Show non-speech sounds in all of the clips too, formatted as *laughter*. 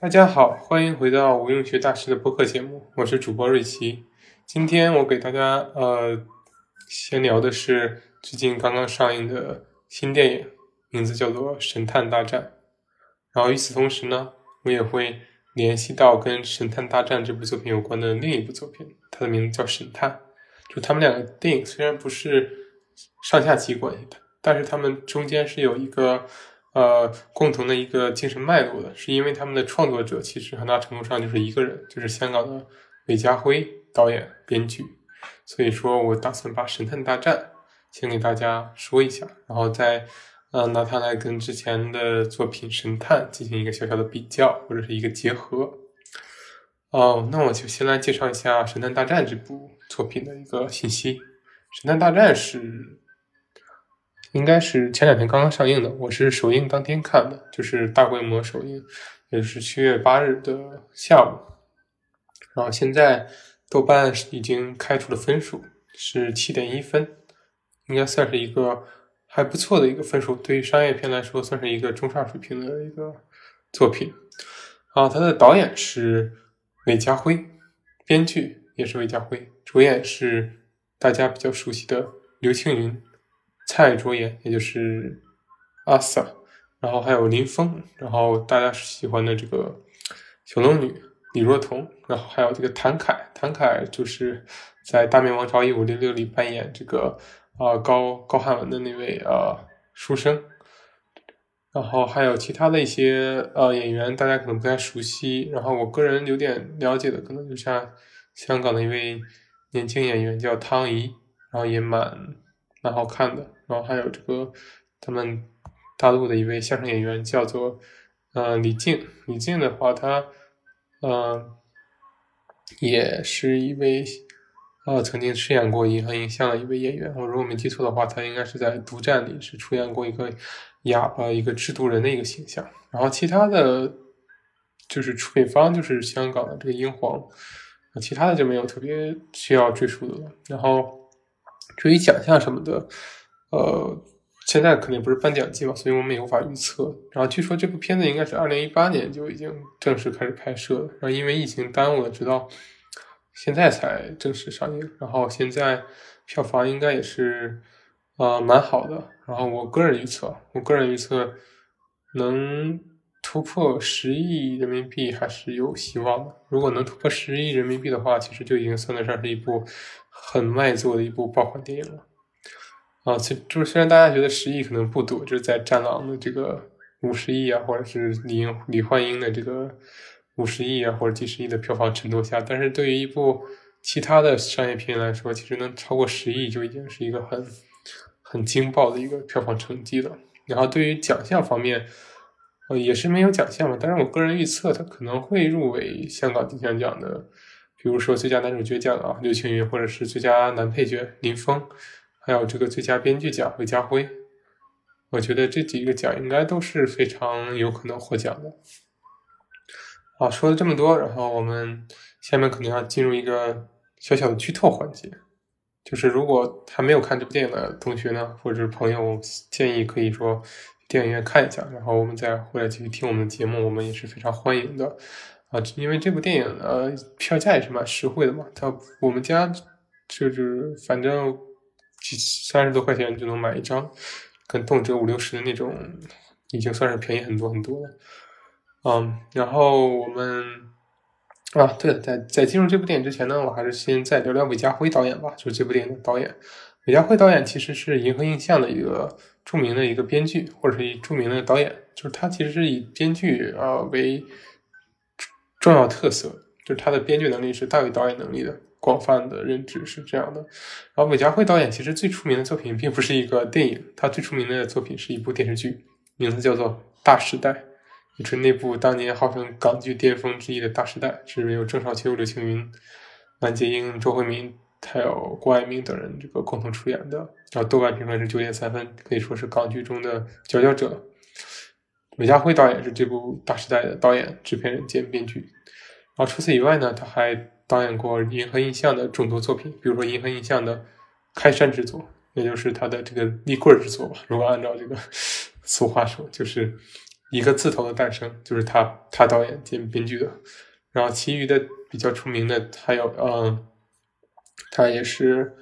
大家好，欢迎回到无用学大师的播客节目，我是主播瑞奇。今天我给大家呃闲聊的是最近刚刚上映的新电影，名字叫做《神探大战》。然后与此同时呢，我也会联系到跟《神探大战》这部作品有关的另一部作品，它的名字叫《神探》。就他们两个电影虽然不是上下级关系的，但是他们中间是有一个呃共同的一个精神脉络的，是因为他们的创作者其实很大程度上就是一个人，就是香港的韦家辉导演、编剧。所以说我打算把《神探大战》先给大家说一下，然后再呃拿它来跟之前的作品《神探》进行一个小小的比较或者是一个结合。哦，那我就先来介绍一下《神探大战》这部作品的一个信息。《神探大战》是应该是前两天刚刚上映的，我是首映当天看的，就是大规模首映，也是七月八日的下午。然后现在豆瓣已经开出了分数，是七点一分，应该算是一个还不错的一个分数，对于商业片来说算是一个中上水平的一个作品。啊，它的导演是。韦家辉，编剧也是韦家辉，主演是大家比较熟悉的刘青云、蔡卓妍，也就是阿 sa，然后还有林峰，然后大家喜欢的这个小龙女李若彤，然后还有这个谭凯，谭凯就是在《大明王朝一五六六》里扮演这个啊高高翰文的那位啊书生。然后还有其他的一些呃演员，大家可能不太熟悉。然后我个人有点了解的，可能就像香港的一位年轻演员叫汤怡，然后也蛮蛮好看的。然后还有这个他们大陆的一位相声演员叫做呃李静，李静的话，他呃也是一位呃曾经饰演过银河映像的一位演员。我如果没记错的话，他应该是在《独战》里是出演过一个。哑巴一个制毒人的一个形象，然后其他的就是出品方就是香港的这个英皇，其他的就没有特别需要赘述的了。然后至于奖项什么的，呃，现在肯定不是颁奖季嘛，所以我们也无法预测。然后据说这部片子应该是二零一八年就已经正式开始拍摄了，然后因为疫情耽误了，直到现在才正式上映。然后现在票房应该也是。啊，蛮好的。然后我个人预测，我个人预测能突破十亿人民币还是有希望的。如果能突破十亿人民币的话，其实就已经算得上是一部很卖座的一部爆款电影了。啊，其就是虽然大家觉得十亿可能不多，就是在《战狼》的这个五十亿啊，或者是李李焕英的这个五十亿啊，或者几十亿的票房衬托下，但是对于一部其他的商业片来说，其实能超过十亿就已经是一个很。很惊爆的一个票房成绩了。然后对于奖项方面，呃，也是没有奖项嘛。但是我个人预测，他可能会入围香港金像奖的，比如说最佳男主角奖啊，刘青云，或者是最佳男配角林峰，还有这个最佳编剧奖韦家辉。我觉得这几个奖应该都是非常有可能获奖的。好，说了这么多，然后我们下面可能要进入一个小小的剧透环节。就是如果还没有看这部电影的同学呢，或者是朋友，建议可以说电影院看一下，然后我们再回来继续听我们的节目，我们也是非常欢迎的啊。因为这部电影呃票价也是蛮实惠的嘛，它我们家就是反正三十多块钱就能买一张，跟动辄五六十的那种，已经算是便宜很多很多了。嗯，然后我们。啊，对了，在在进入这部电影之前呢，我还是先再聊聊韦家辉导演吧，就是这部电影的导演。韦家辉导演其实是银河映像的一个著名的一个编剧，或者是一著名的导演，就是他其实是以编剧啊为重要特色，就是他的编剧能力是大于导演能力的，广泛的认知是这样的。然后韦家辉导演其实最出名的作品并不是一个电影，他最出名的作品是一部电视剧，名字叫做《大时代》。就是那部当年号称港剧巅峰之一的大时代，是由郑少秋、刘青云、蓝洁瑛、周慧敏还有郭爱明等人这个共同出演的。然后豆瓣评分是九点三分，可以说是港剧中的佼佼者。韦家辉导演是这部大时代的导演、制片人兼编剧。然后除此以外呢，他还导演过银河映像的众多作品，比如说银河映像的开山之作，也就是他的这个立棍之作吧。如果按照这个 *laughs* 俗话说，就是。一个字头的诞生，就是他他导演兼编剧的。然后其余的比较出名的还有，嗯，他也是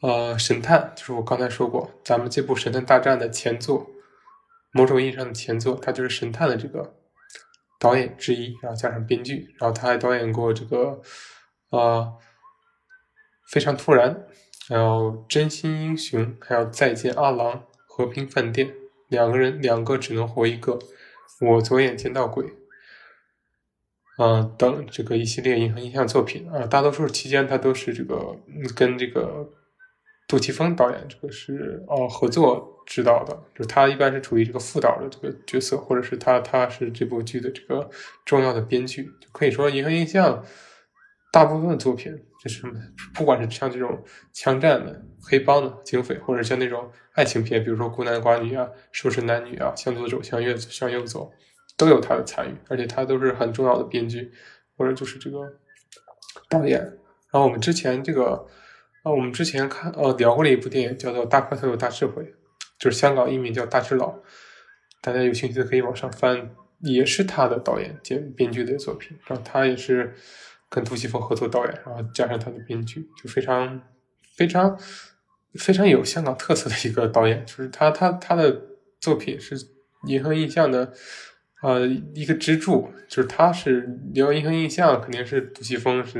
呃神探，就是我刚才说过，咱们这部《神探大战》的前作，某种意义上的前作，他就是神探的这个导演之一，然后加上编剧，然后他还导演过这个呃非常突然，还有真心英雄，还有再见阿郎，和平饭店，两个人两个只能活一个。我左眼见到鬼，啊，等这个一系列银河印象作品啊，大多数期间他都是这个跟这个杜琪峰导演这个是哦合作指导的，就他一般是处于这个副导的这个角色，或者是他他是这部剧的这个重要的编剧，就可以说银河印象大部分作品就是不管是像这种枪战的、黑帮的、警匪，或者像那种。爱情片，比如说孤男寡女啊，瘦身男女啊，向左走，向右向右走，都有他的参与，而且他都是很重要的编剧，或者就是这个导演。然后我们之前这个，啊，我们之前看呃聊过了一部电影，叫做《大块头有大智慧》，就是香港译名叫《大智佬》，大家有兴趣的可以往上翻，也是他的导演兼编剧的作品。然后他也是跟杜琪峰合作导演，然后加上他的编剧，就非常非常。非常有香港特色的一个导演，就是他他他的作品是银河印象的呃一个支柱，就是他是聊银河印象，肯定是杜琪峰是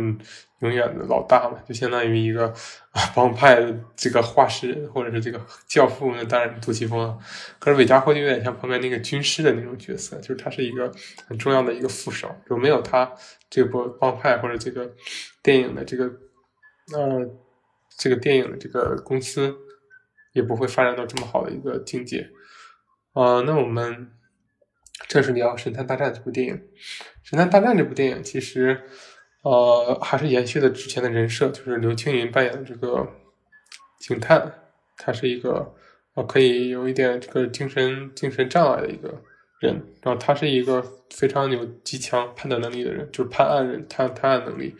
永远的老大嘛，就相当于一个帮派的这个画师或者是这个教父，那当然杜琪峰。可是韦家辉就有点像旁边那个军师的那种角色，就是他是一个很重要的一个副手，就没有他这部帮派或者这个电影的这个呃。这个电影的这个公司也不会发展到这么好的一个境界啊。那我们这是聊《神探大战》这部电影，《神探大战》这部电影其实呃还是延续了之前的人设，就是刘青云扮演的这个警探，他是一个呃可以有一点这个精神精神障碍的一个人，然后他是一个非常有极强判断能力的人，就是判案人探探案能力。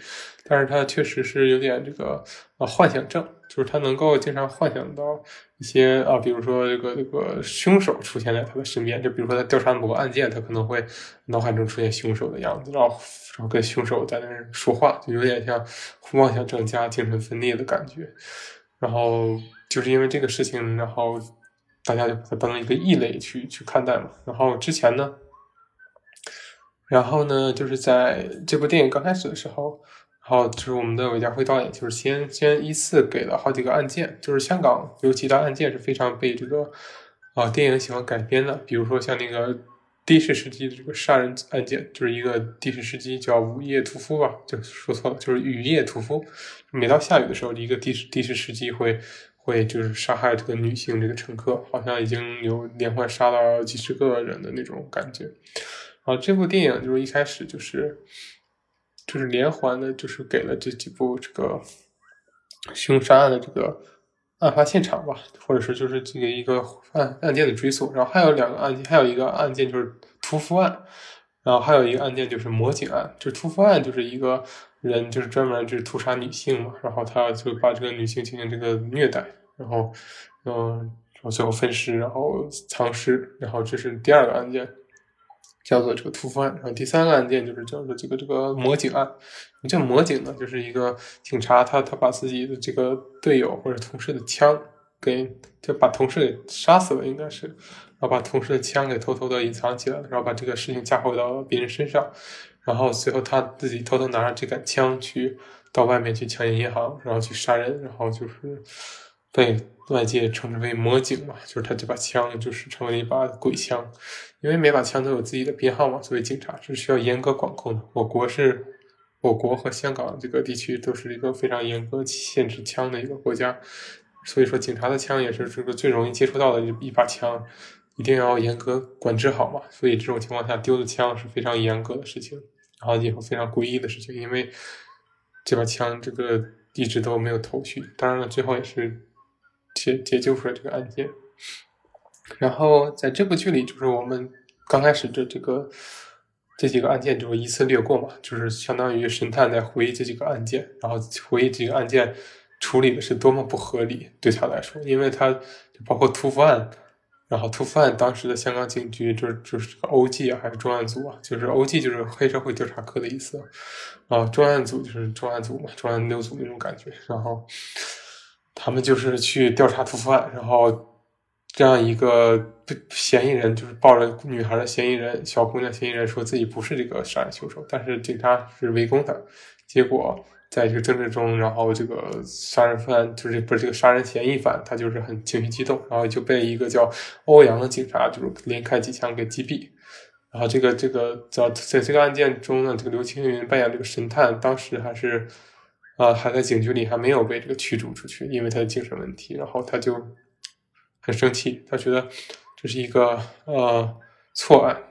但是他确实是有点这个呃幻想症，就是他能够经常幻想到一些啊，比如说这个这个凶手出现在他的身边，就比如说他调查某个案件，他可能会脑海中出现凶手的样子，然后然后跟凶手在那儿说话，就有点像妄想症加精神分裂的感觉。然后就是因为这个事情，然后大家就把它当成一个异类去去看待嘛。然后之前呢，然后呢，就是在这部电影刚开始的时候。然后就是我们的韦家辉导演，就是先先依次给了好几个案件，就是香港有几大案件是非常被这个啊电影喜欢改编的，比如说像那个的士司机的这个杀人案件，就是一个的士司机叫午夜屠夫吧，就说错了，就是雨夜屠夫。每到下雨的时候，一个的士的士司机会会就是杀害这个女性这个乘客，好像已经有连环杀了几十个人的那种感觉。然后这部电影就是一开始就是。就是连环的，就是给了这几部这个凶杀案的这个案发现场吧，或者是就是这个一个案案件的追溯。然后还有两个案件，还有一个案件就是屠夫案，然后还有一个案件就是魔警案。就屠夫案就是一个人就是专门就是屠杀女性嘛，然后他就把这个女性进行这个虐待，然后嗯，然后最后分尸，然后藏尸，然后这是第二个案件。叫做这个屠夫案，然后第三个案件就是叫做这个这个魔警案。这魔警呢，就是一个警察，他他把自己的这个队友或者同事的枪给就把同事给杀死了，应该是，然后把同事的枪给偷偷的隐藏起来，然后把这个事情嫁祸到别人身上，然后随后他自己偷偷拿着这杆枪去到外面去抢劫银行，然后去杀人，然后就是被外界称之为魔警嘛，就是他这把枪就是成为一把鬼枪。因为每把枪都有自己的编号嘛，作为警察是需要严格管控的。我国是，我国和香港这个地区都是一个非常严格限制枪的一个国家，所以说警察的枪也是这个最容易接触到的一把枪，一定要严格管制好嘛。所以这种情况下丢的枪是非常严格的事情，然后以后非常诡异的事情，因为这把枪这个一直都没有头绪。当然了，最后也是解解救出来这个案件。然后在这部剧里，就是我们刚开始的这个这几个案件就依次略过嘛，就是相当于神探在回忆这几个案件，然后回忆这个案件处理的是多么不合理对他来说，因为他就包括屠夫案，然后突犯当时的香港警局就是就是个 O.G. 啊，还是重案组啊？就是 O.G. 就是黑社会调查科的意思，啊，重案组就是重案组嘛，重案六组那种感觉。然后他们就是去调查突犯，然后这样一个嫌疑人就是抱着女孩的嫌疑人小姑娘嫌疑人说自己不是这个杀人凶手，但是警察是围攻他，结果。在这个争执中，然后这个杀人犯就是不是这个杀人嫌疑犯，他就是很情绪激动，然后就被一个叫欧阳的警察就是连开几枪给击毙。然后这个这个在在这个案件中呢，这个刘青云扮演这个神探，当时还是啊还在警局里，还没有被这个驱逐出去，因为他的精神问题。然后他就很生气，他觉得这是一个呃错案，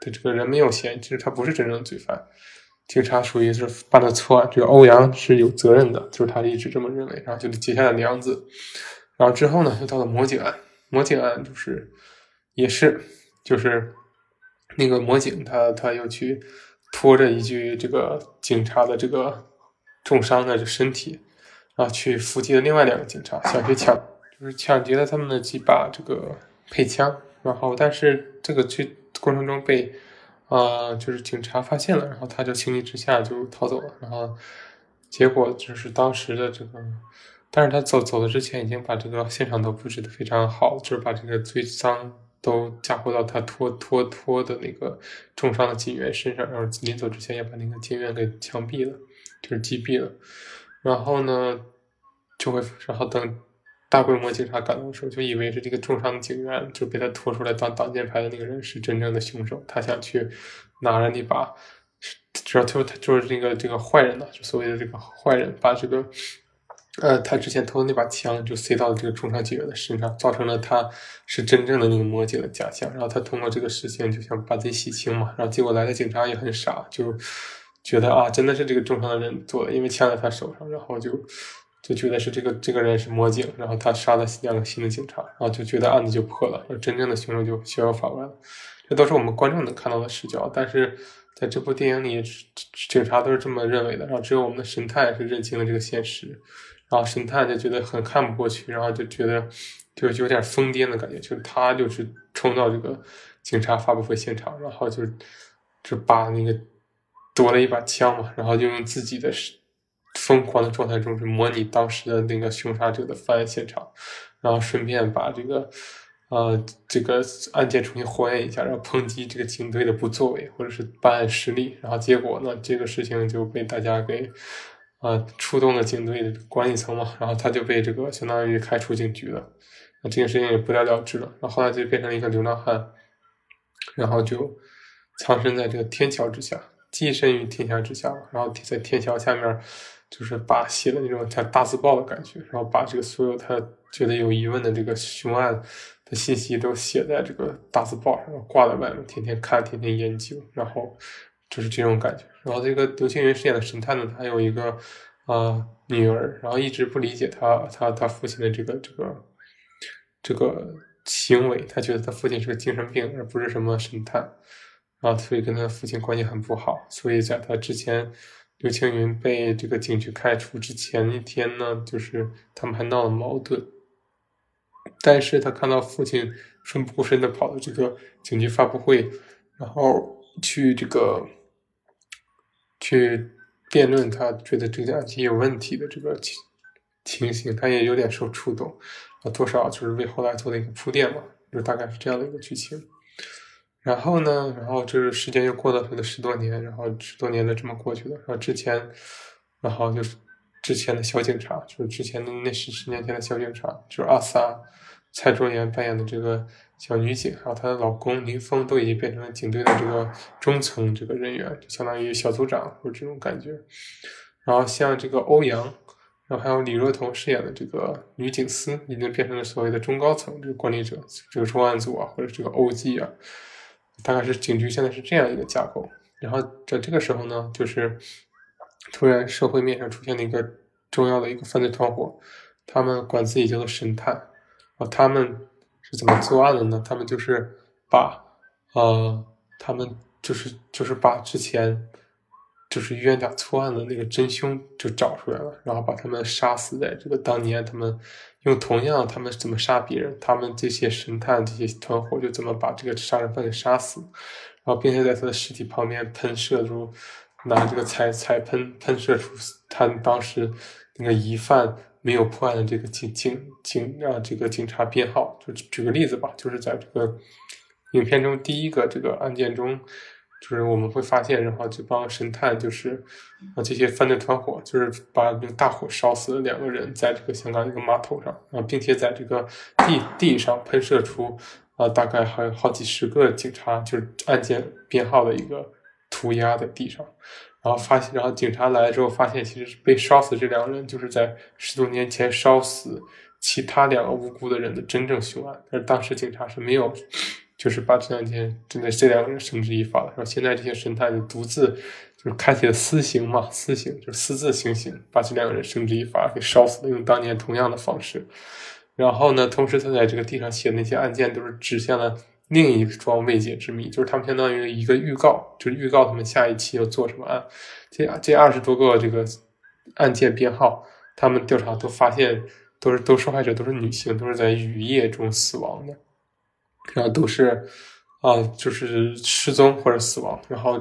对这个人没有嫌疑，其实他不是真正的罪犯。警察属于是犯了错案，这个欧阳是有责任的，就是他一直这么认为，然后就结下了梁子。然后之后呢，又到了魔警案，魔警案就是也是就是那个魔警他他又去拖着一具这个警察的这个重伤的这身体，然后去伏击了另外两个警察，想去抢，就是抢劫了他们的几把这个配枪，然后但是这个去过程中被。啊，就是警察发现了，然后他就情急之下就逃走了，然后结果就是当时的这个，但是他走走的之前已经把这个现场都布置的非常好，就是把这个最脏都嫁祸到他拖拖拖的那个重伤的警员身上，然后临走之前也把那个警员给枪毙了，就是击毙了，然后呢就会，然后等。大规模警察赶到的时候，就以为是这个重伤警员就被他拖出来当挡箭牌的那个人是真正的凶手。他想去拿着那把，主要就是他就是这个这个坏人呢，就所谓的这个坏人，把这个呃他之前偷的那把枪就塞到了这个重伤警员的身上，造成了他是真正的那个魔警的假象。然后他通过这个事情就想把自己洗清嘛。然后结果来的警察也很傻，就觉得啊真的是这个重伤的人做的，因为枪在他手上，然后就。就觉得是这个这个人是魔警，然后他杀了两个新的警察，然后就觉得案子就破了，真正的凶手就逍遥法外了。这都是我们观众能看到的视角，但是在这部电影里，警察都是这么认为的，然后只有我们的神探是认清了这个现实，然后神探就觉得很看不过去，然后就觉得就有点疯癫的感觉，就是他就是冲到这个警察发布会现场，然后就就把那个夺了一把枪嘛，然后就用自己的。疯狂的状态中是模拟当时的那个凶杀者的犯案现场，然后顺便把这个呃这个案件重新还原一下，然后抨击这个警队的不作为或者是办案失利，然后结果呢这个事情就被大家给啊触动了警队的管理层嘛，然后他就被这个相当于开除警局了，那这个事情也不了了之了，然后后来就变成了一个流浪汉，然后就藏身在这个天桥之下，寄身于天桥之下，然后在天桥下面。就是把写的那种像大字报的感觉，然后把这个所有他觉得有疑问的这个凶案的信息都写在这个大字报上，挂在外面，天天看，天天研究，然后就是这种感觉。然后这个刘青云饰演的神探呢，他有一个啊女儿，然后一直不理解他他他父亲的这个这个这个行为，他觉得他父亲是个精神病，而不是什么神探，然后所以跟他父亲关系很不好，所以在他之前。刘青云被这个警局开除之前一天呢，就是他们还闹了矛盾。但是他看到父亲奋不顾身的跑到这个警局发布会，然后去这个去辩论，他觉得这个案件有问题的这个情情形，他也有点受触动，啊，多少就是为后来做了一个铺垫嘛，就大概是这样的一个剧情。然后呢？然后就是时间又过了了十多年，然后十多年的这么过去了。然后之前，然后就是之前的小警察，就是之前的那十十年前的小警察，就是阿 sa 蔡卓妍扮演的这个小女警，还有她的老公林峰，都已经变成了警队的这个中层这个人员，就相当于小组长或者这种感觉。然后像这个欧阳，然后还有李若彤饰演的这个女警司，已经变成了所谓的中高层这个管理者，这个重案组啊，或者这个 OG 啊。大概是警局现在是这样一个架构，然后在这个时候呢，就是突然社会面上出现了一个重要的一个犯罪团伙，他们管自己叫做神探，啊，他们是怎么作案的呢？他们就是把，呃，他们就是就是把之前就是冤假错案的那个真凶就找出来了，然后把他们杀死在这个当年他们用同样他们怎么杀别人，他们这些神探这些团伙就怎么把这个杀人犯给杀死，然后并且在他的尸体旁边喷射出拿这个彩彩喷喷射出他当时那个疑犯没有破案的这个警警警啊这个警察编号，就举个例子吧，就是在这个影片中第一个这个案件中。就是我们会发现，然后这帮神探就是啊，这些犯罪团伙就是把那个大火烧死了两个人，在这个香港一个码头上啊，并且在这个地地上喷射出啊，大概还有好几十个警察就是案件编号的一个涂鸦在地上，然后发现，然后警察来了之后发现，其实是被烧死这两个人就是在十多年前烧死其他两个无辜的人的真正凶案，但是当时警察是没有。就是把这两天真的这两个人绳之以法了，然后现在这些神探就独自就是开启了私刑嘛，私刑就私自行刑，把这两个人绳之以法给烧死了，用当年同样的方式。然后呢，同时他在这个地上写的那些案件，都是指向了另一桩未解之谜，就是他们相当于一个预告，就是预告他们下一期要做什么案。这这二十多个这个案件编号，他们调查都发现都是都受害者都是女性，都是在雨夜中死亡的。然后都是，啊，就是失踪或者死亡。然后，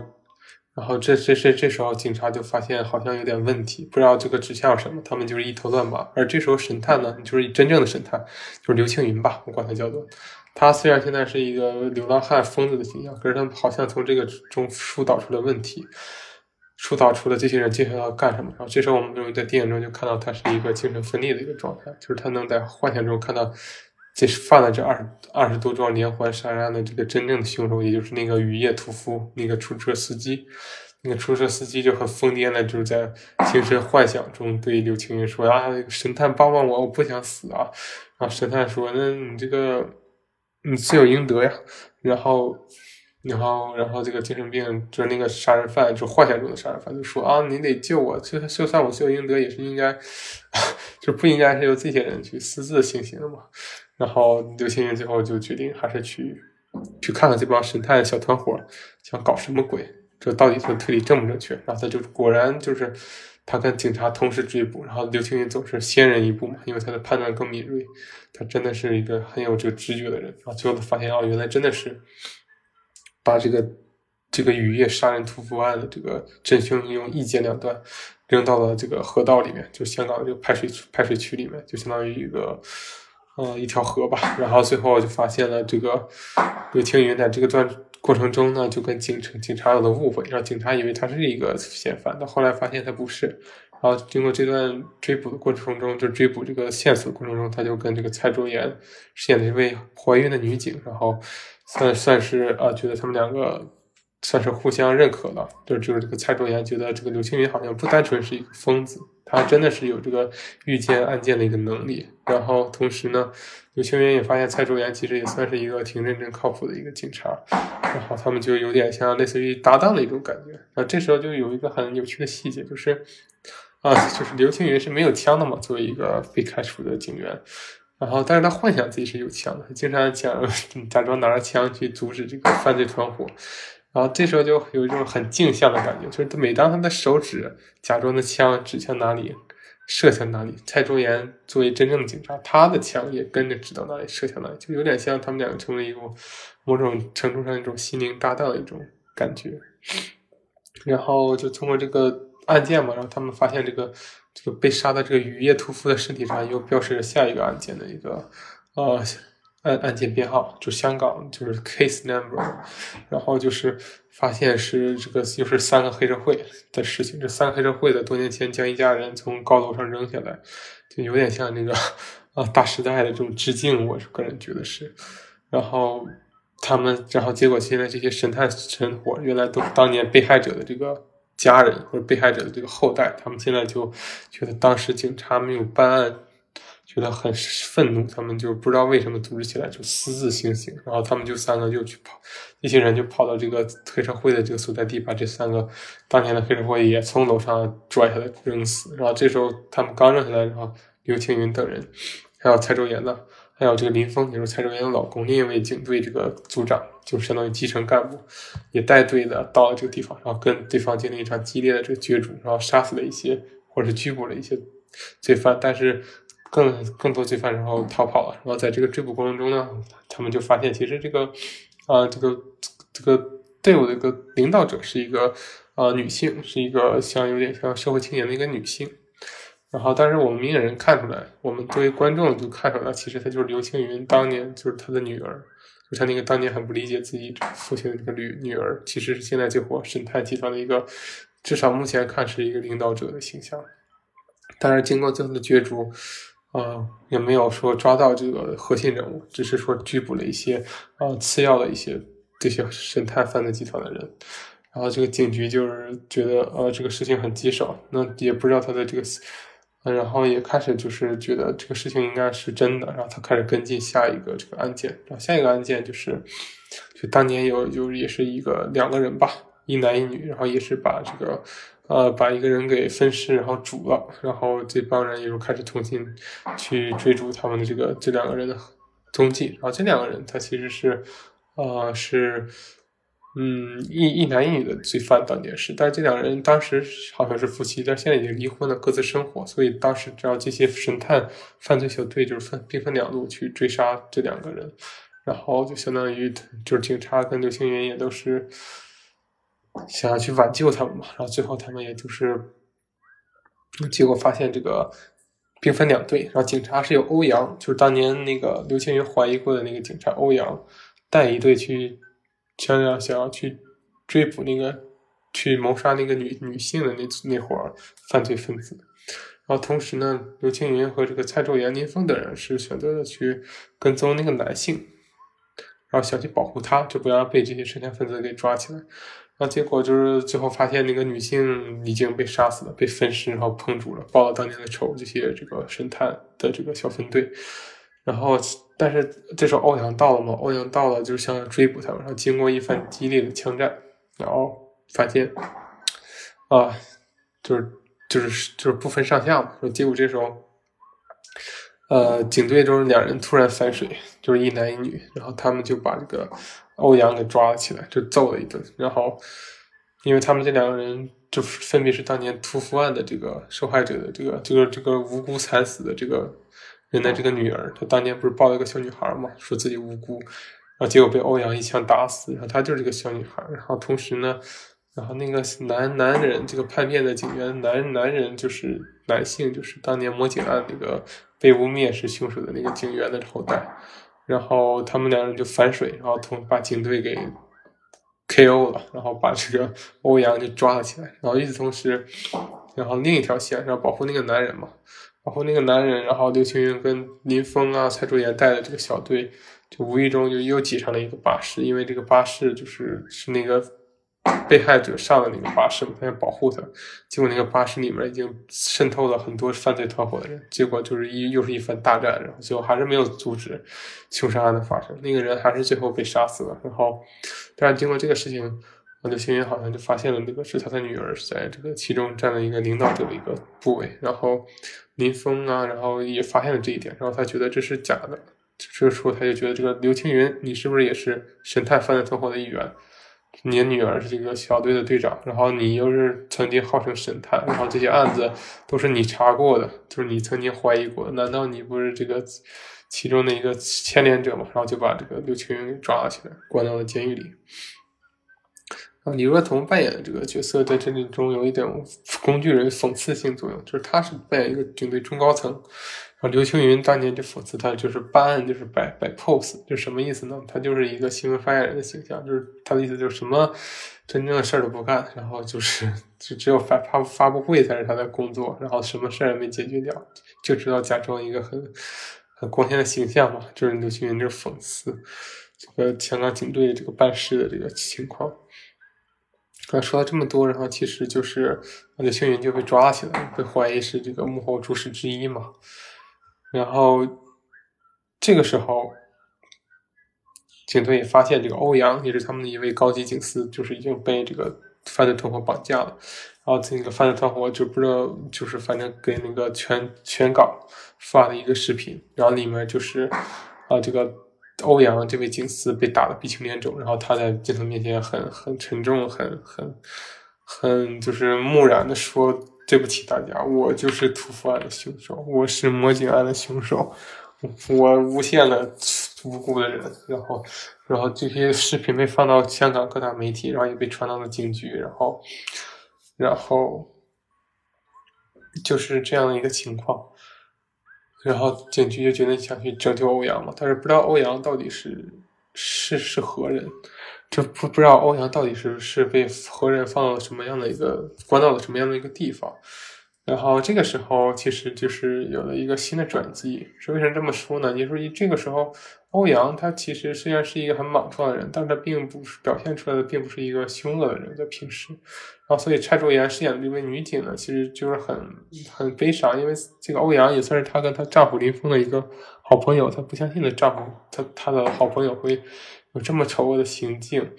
然后这这这这时候警察就发现好像有点问题，不知道这个指向什么，他们就是一头乱麻。而这时候神探呢，就是真正的神探，就是刘青云吧，我管他叫做。他虽然现在是一个流浪汉疯子的形象，可是他好像从这个中疏导出了问题，疏导出了这些人接下来要干什么。然后这时候我们就在电影中就看到他是一个精神分裂的一个状态，就是他能在幻想中看到。这是犯了这二二十多桩连环杀人案的这个真正的凶手，也就是那个雨夜屠夫，那个出租车司机。那个出租车司机就很疯癫的，就是在精神幻想中对刘青云说：“啊，神探帮帮我，我不想死啊！”然后神探说：“那你这个你罪有应得呀。”然后，然后，然后这个精神病就是那个杀人犯，就幻想中的杀人犯，就说：“啊，你得救我，就就算我罪有应得，也是应该，*laughs* 就不应该是由这些人去私自行刑的嘛。”然后刘青云最后就决定还是去去看看这帮神探小团伙想搞什么鬼，这到底是推理正不正确？然后他就果然就是他跟警察同时追捕，然后刘青云总是先人一步嘛，因为他的判断更敏锐，他真的是一个很有这个直觉的人。然后最后他发现哦，原来真的是把这个这个雨夜杀人屠夫案的这个真凶用一剪两断扔到了这个河道里面，就香港的这个排水排水区里面，就相当于一个。呃，一条河吧，然后最后就发现了这个刘青云在这个段过程中呢，就跟警察警察有了误会，让警察以为他是一个嫌犯，但后来发现他不是。然后经过这段追捕的过程中，就追捕这个线索的过程中，他就跟这个蔡卓妍饰演的这位怀孕的女警，然后算算是啊，觉得他们两个算是互相认可了。就就是这个蔡卓妍觉得这个刘青云好像不单纯是一个疯子。他真的是有这个预见案件的一个能力，然后同时呢，刘青云也发现蔡卓妍其实也算是一个挺认真靠谱的一个警察，然后他们就有点像类似于搭档的一种感觉。那这时候就有一个很有趣的细节，就是啊，*laughs* 就是刘青云是没有枪的嘛，作为一个被开除的警员，然后但是他幻想自己是有枪的，经常讲 *laughs* 假装拿着枪去阻止这个犯罪团伙。然后这时候就有一种很镜像的感觉，就是每当他的手指假装的枪指向哪里，射向哪里，蔡卓妍作为真正的警察，他的枪也跟着指到哪里，射向哪里，就有点像他们两个成为一种某种程度上一种心灵搭档的一种感觉。然后就通过这个案件嘛，然后他们发现这个这个被杀的这个雨夜屠夫的身体上又标识着下一个案件的一个呃。案案件编号就香港就是 case number，然后就是发现是这个又是三个黑社会的事情。这三个黑社会的多年前将一家人从高楼上扔下来，就有点像那个啊大时代的这种致敬。我个人觉得是。然后他们，然后结果现在这些神探神火原来都是当年被害者的这个家人或者被害者的这个后代，他们现在就觉得当时警察没有办案。觉得很愤怒，他们就不知道为什么组织起来就私自行刑，然后他们就三个就去跑，一些人就跑到这个黑社会的这个所在地，把这三个当年的黑社会也从楼上拽下来扔死。然后这时候他们刚扔下来，然后刘青云等人，还有蔡卓妍的，还有这个林峰，也是蔡卓妍的老公，另一位警队这个组长，就相当于基层干部，也带队的到了这个地方，然后跟对方进行一场激烈的这个角逐，然后杀死了一些或者是拘捕了一些罪犯，但是更更多罪犯然后逃跑了，然后在这个追捕过程中呢，他们就发现其实这个啊这个这个队伍的一个领导者是一个呃女性，是一个像有点像社会青年的一个女性。然后，但是我们明眼人看出来，我们作为观众就看出来，其实她就是刘青云当年就是她的女儿，就她那个当年很不理解自己父亲的那个女女儿，其实是现在这伙神探集团的一个，至少目前看是一个领导者的形象。但是经过最后的角逐，啊，也没有说抓到这个核心人物，只是说拘捕了一些啊次要的一些这些神探犯罪集团的人。然后这个警局就是觉得呃这个事情很棘手，那也不知道他的这个。然后也开始就是觉得这个事情应该是真的，然后他开始跟进下一个这个案件。然后下一个案件就是，就当年有有也是一个两个人吧，一男一女，然后也是把这个呃把一个人给分尸，然后煮了，然后这帮人又开始重新去追逐他们的这个这两个人的踪迹。然后这两个人他其实是呃是。嗯，一一男一女的罪犯当年是，但是这两个人当时好像是夫妻，但现在已经离婚了，各自生活。所以当时只要这些神探犯罪小队就是分兵分两路去追杀这两个人，然后就相当于就是警察跟刘青云也都是想要去挽救他们嘛。然后最后他们也就是，结果发现这个兵分两队，然后警察是由欧阳，就是当年那个刘青云怀疑过的那个警察欧阳带一队去。想要想要去追捕那个去谋杀那个女女性的那那伙犯罪分子，然后同时呢，刘青云和这个蔡卓妍、林峰等人是选择了去跟踪那个男性，然后想去保护他，就不要被这些神探分子给抓起来。然后结果就是最后发现那个女性已经被杀死了，被分尸，然后烹煮了，报了当年的仇。这些这个神探的这个小分队。然后，但是这时候欧阳到了嘛？欧阳到了，就是想要追捕他们。然后经过一番激烈的枪战，然后发现，啊，就是就是就是不分上下嘛。结果这时候，呃，警队中两人突然反水，就是一男一女，然后他们就把这个欧阳给抓了起来，就揍了一顿。然后，因为他们这两个人就分别是当年屠夫案的这个受害者的这个这个这个无辜惨死的这个。人的这个女儿，她当年不是抱了一个小女孩嘛，说自己无辜，然后结果被欧阳一枪打死，然后她就是这个小女孩，然后同时呢，然后那个男男人这个叛变的警员男男人就是男性，就是当年魔警案那个被污蔑是凶手的那个警员的后代，然后他们两人就反水，然后同把警队给 K.O. 了，然后把这个欧阳就抓了起来，然后与此同时，然后另一条线要保护那个男人嘛。然后那个男人，然后刘青云跟林峰啊、蔡卓妍带的这个小队，就无意中就又挤上了一个巴士，因为这个巴士就是是那个被害者上的那个巴士嘛，他要保护他。结果那个巴士里面已经渗透了很多犯罪团伙的人，结果就是一又是一番大战，然后最后还是没有阻止凶杀案的发生，那个人还是最后被杀死了。然后，但是经过这个事情。刘青云好像就发现了那个是他的女儿在这个其中占了一个领导者的一个部位，然后林峰啊，然后也发现了这一点，然后他觉得这是假的，这时候他就觉得这个刘青云，你是不是也是神探犯罪团伙的一员？你女儿是这个小队的队长，然后你又是曾经号称神探，然后这些案子都是你查过的，就是你曾经怀疑过，难道你不是这个其中的一个牵连者吗？然后就把这个刘青云给抓了起来，关到了监狱里。啊，李若彤扮演的这个角色在这里中有一点工具人讽刺性作用，就是他是扮演一个警队中高层，然后刘青云当年就讽刺他就是办案就是摆摆 pose，就什么意思呢？他就是一个新闻发言人的形象，就是他的意思就是什么真正的事儿都不干，然后就是就只有发发发布会才是他的工作，然后什么事儿也没解决掉，就知道假装一个很很光鲜的形象嘛，就是刘青云就讽刺这个香港警队这个办事的这个情况。刚说了这么多，然后其实就是刘青云就被抓起来，被怀疑是这个幕后主使之一嘛。然后这个时候，警队也发现这个欧阳也是他们的一位高级警司，就是已经被这个犯罪团伙绑架了。然后这个犯罪团伙就不知道，就是反正给那个全全港发了一个视频，然后里面就是啊这个。欧阳这位警司被打得鼻青脸肿，然后他在镜头面前很很沉重、很很很就是木然的说：“对不起大家，我就是屠夫案的凶手，我是魔警案的凶手，我诬陷了无辜的人。”然后，然后这些视频被放到香港各大媒体，然后也被传到了警局，然后，然后就是这样的一个情况。然后警局就决定想去拯救欧阳嘛，但是不知道欧阳到底是是是何人，就不不知道欧阳到底是是被何人放到了什么样的一个关到了什么样的一个地方。然后这个时候其实就是有了一个新的转机，是为什么这么说呢？你说这个时候欧阳他其实虽然是一个很莽撞的人，但他并不是表现出来的并不是一个凶恶的人，在平时。然后所以蔡卓妍饰演的这位女警呢，其实就是很很悲伤，因为这个欧阳也算是她跟她丈夫林峰的一个好朋友，她不相信的丈夫，她她的好朋友会有这么丑恶的行径。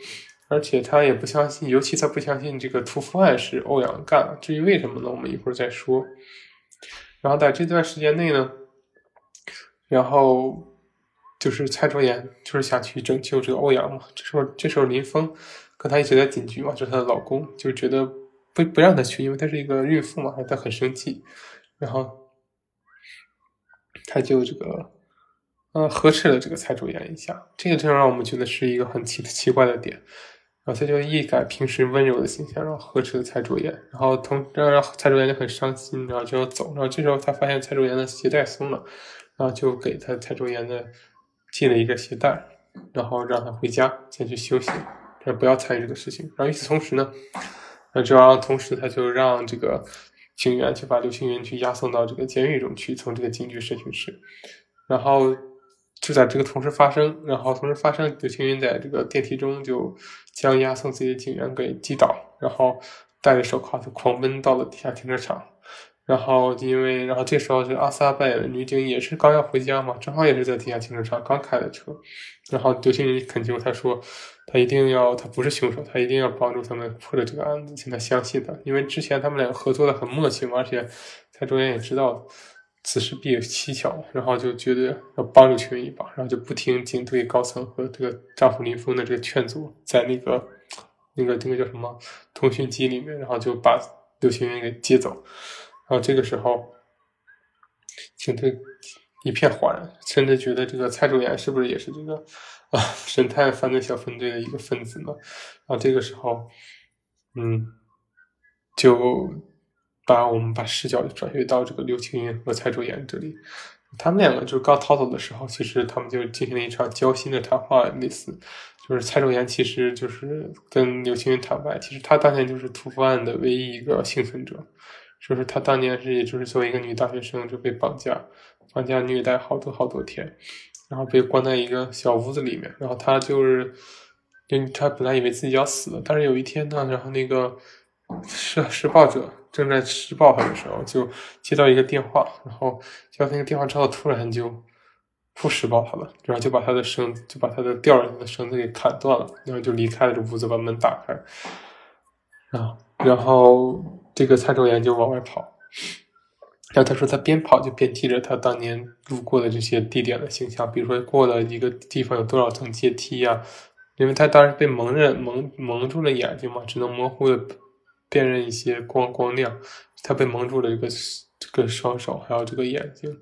而且他也不相信，尤其他不相信这个屠夫案是欧阳干。至于为什么呢？我们一会儿再说。然后在这段时间内呢，然后就是蔡卓妍就是想去拯救这个欧阳嘛。这时候，这时候林峰跟他一起在警局嘛，就是她的老公，就觉得不不让她去，因为她是一个孕妇嘛，她很生气。然后他就这个呃呵斥了这个蔡卓妍一下，这个就让我们觉得是一个很奇 *laughs* 奇怪的点。然后他就一改平时温柔的形象，然后呵斥了蔡卓妍，然后同让让蔡卓妍就很伤心，然后就要走。然后这时候他发现蔡卓妍的鞋带松了，然后就给他蔡卓妍的系了一个鞋带，然后让他回家先去休息，不要参与这个事情。然后与此同时呢，那就让同时他就让这个警员去把刘青云去押送到这个监狱中去，从这个警局审讯室，然后。就在这个同时发生，然后同时发生，刘青云在这个电梯中就将押送自己的警员给击倒，然后戴着手铐就狂奔到了地下停车场。然后因为，然后这时候是阿萨扮演的女警也是刚要回家嘛，正好也是在地下停车场刚开的车。然后刘青云恳求他说，他一定要，他不是凶手，他一定要帮助他们破了这个案子，请他相信他，因为之前他们两个合作的很默契嘛，而且蔡卓妍也知道。此事必有蹊跷，然后就觉得要帮助青云一把，然后就不听警队高层和这个丈夫林峰的这个劝阻，在那个那个那个叫什么通讯机里面，然后就把刘青云给接走。然后这个时候，警队一片哗然，甚至觉得这个蔡卓妍是不是也是这个啊神探犯罪小分队的一个分子呢？然后这个时候，嗯，就。把我们把视角转移到这个刘青云和蔡卓妍这里，他们两个就是刚逃走的时候，其实他们就进行了一场交心的谈话，类似，就是蔡卓妍其实就是跟刘青云坦白，其实她当年就是屠夫案的唯一一个幸存者，就是她当年是也就是作为一个女大学生就被绑架，绑架虐待好多好多天，然后被关在一个小屋子里面，然后她就是，就她本来以为自己要死了，但是有一天呢，然后那个施施暴者。正在施暴他的时候，就接到一个电话，然后接到那个电话之后，突然就不施暴他了，然后就把他的绳，就把他的吊着他的绳子给砍断了，然后就离开了这屋子，把门打开，然后，然后这个蔡卓妍就往外跑，然后他说他边跑就边记着他当年路过的这些地点的形象，比如说过了一个地方有多少层阶梯呀，因为他当时被蒙着蒙蒙住了眼睛嘛，只能模糊的。辨认一些光光亮，他被蒙住了这个这个双手，还有这个眼睛，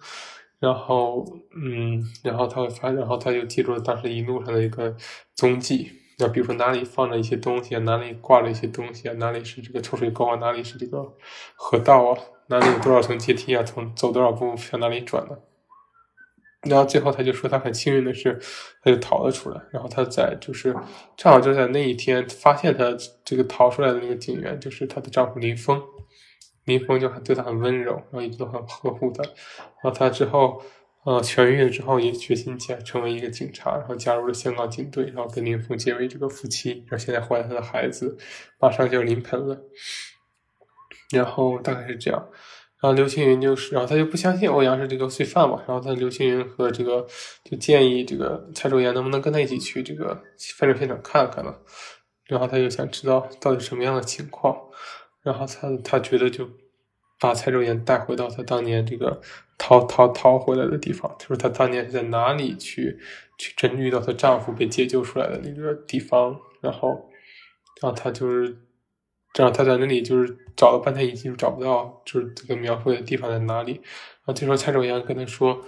然后嗯，然后他会发，然后他就记住了当时一路上的一个踪迹，那比如说哪里放着一些东西啊，哪里挂了一些东西啊，哪里是这个抽水沟啊，哪里是这个河道啊，哪里有多少层阶梯啊，从走多少步向哪里转的。然后最后他就说他很幸运的是，他就逃了出来。然后他在就是正好就在那一天发现他这个逃出来的那个警员就是她的丈夫林峰，林峰就很对她很温柔，然后一直都很呵护她。然后她之后呃痊愈了之后也决心起来成为一个警察，然后加入了香港警队，然后跟林峰结为这个夫妻。然后现在怀了他的孩子，马上就要临盆了。然后大概是这样。然后刘青云就是，然后他就不相信欧阳是这个罪犯嘛，然后他刘青云和这个就建议这个蔡卓妍能不能跟他一起去这个犯罪现场看看呢？然后他就想知道到底什么样的情况，然后他他觉得就把蔡卓妍带回到他当年这个逃逃逃回来的地方，就是他当年是在哪里去去真遇到她丈夫被解救出来的那个地方，然后，然后他就是，这样他在那里就是找了半天，已经找不到，就是这个描绘的地方在哪里。然后这时候蔡守阳跟他说，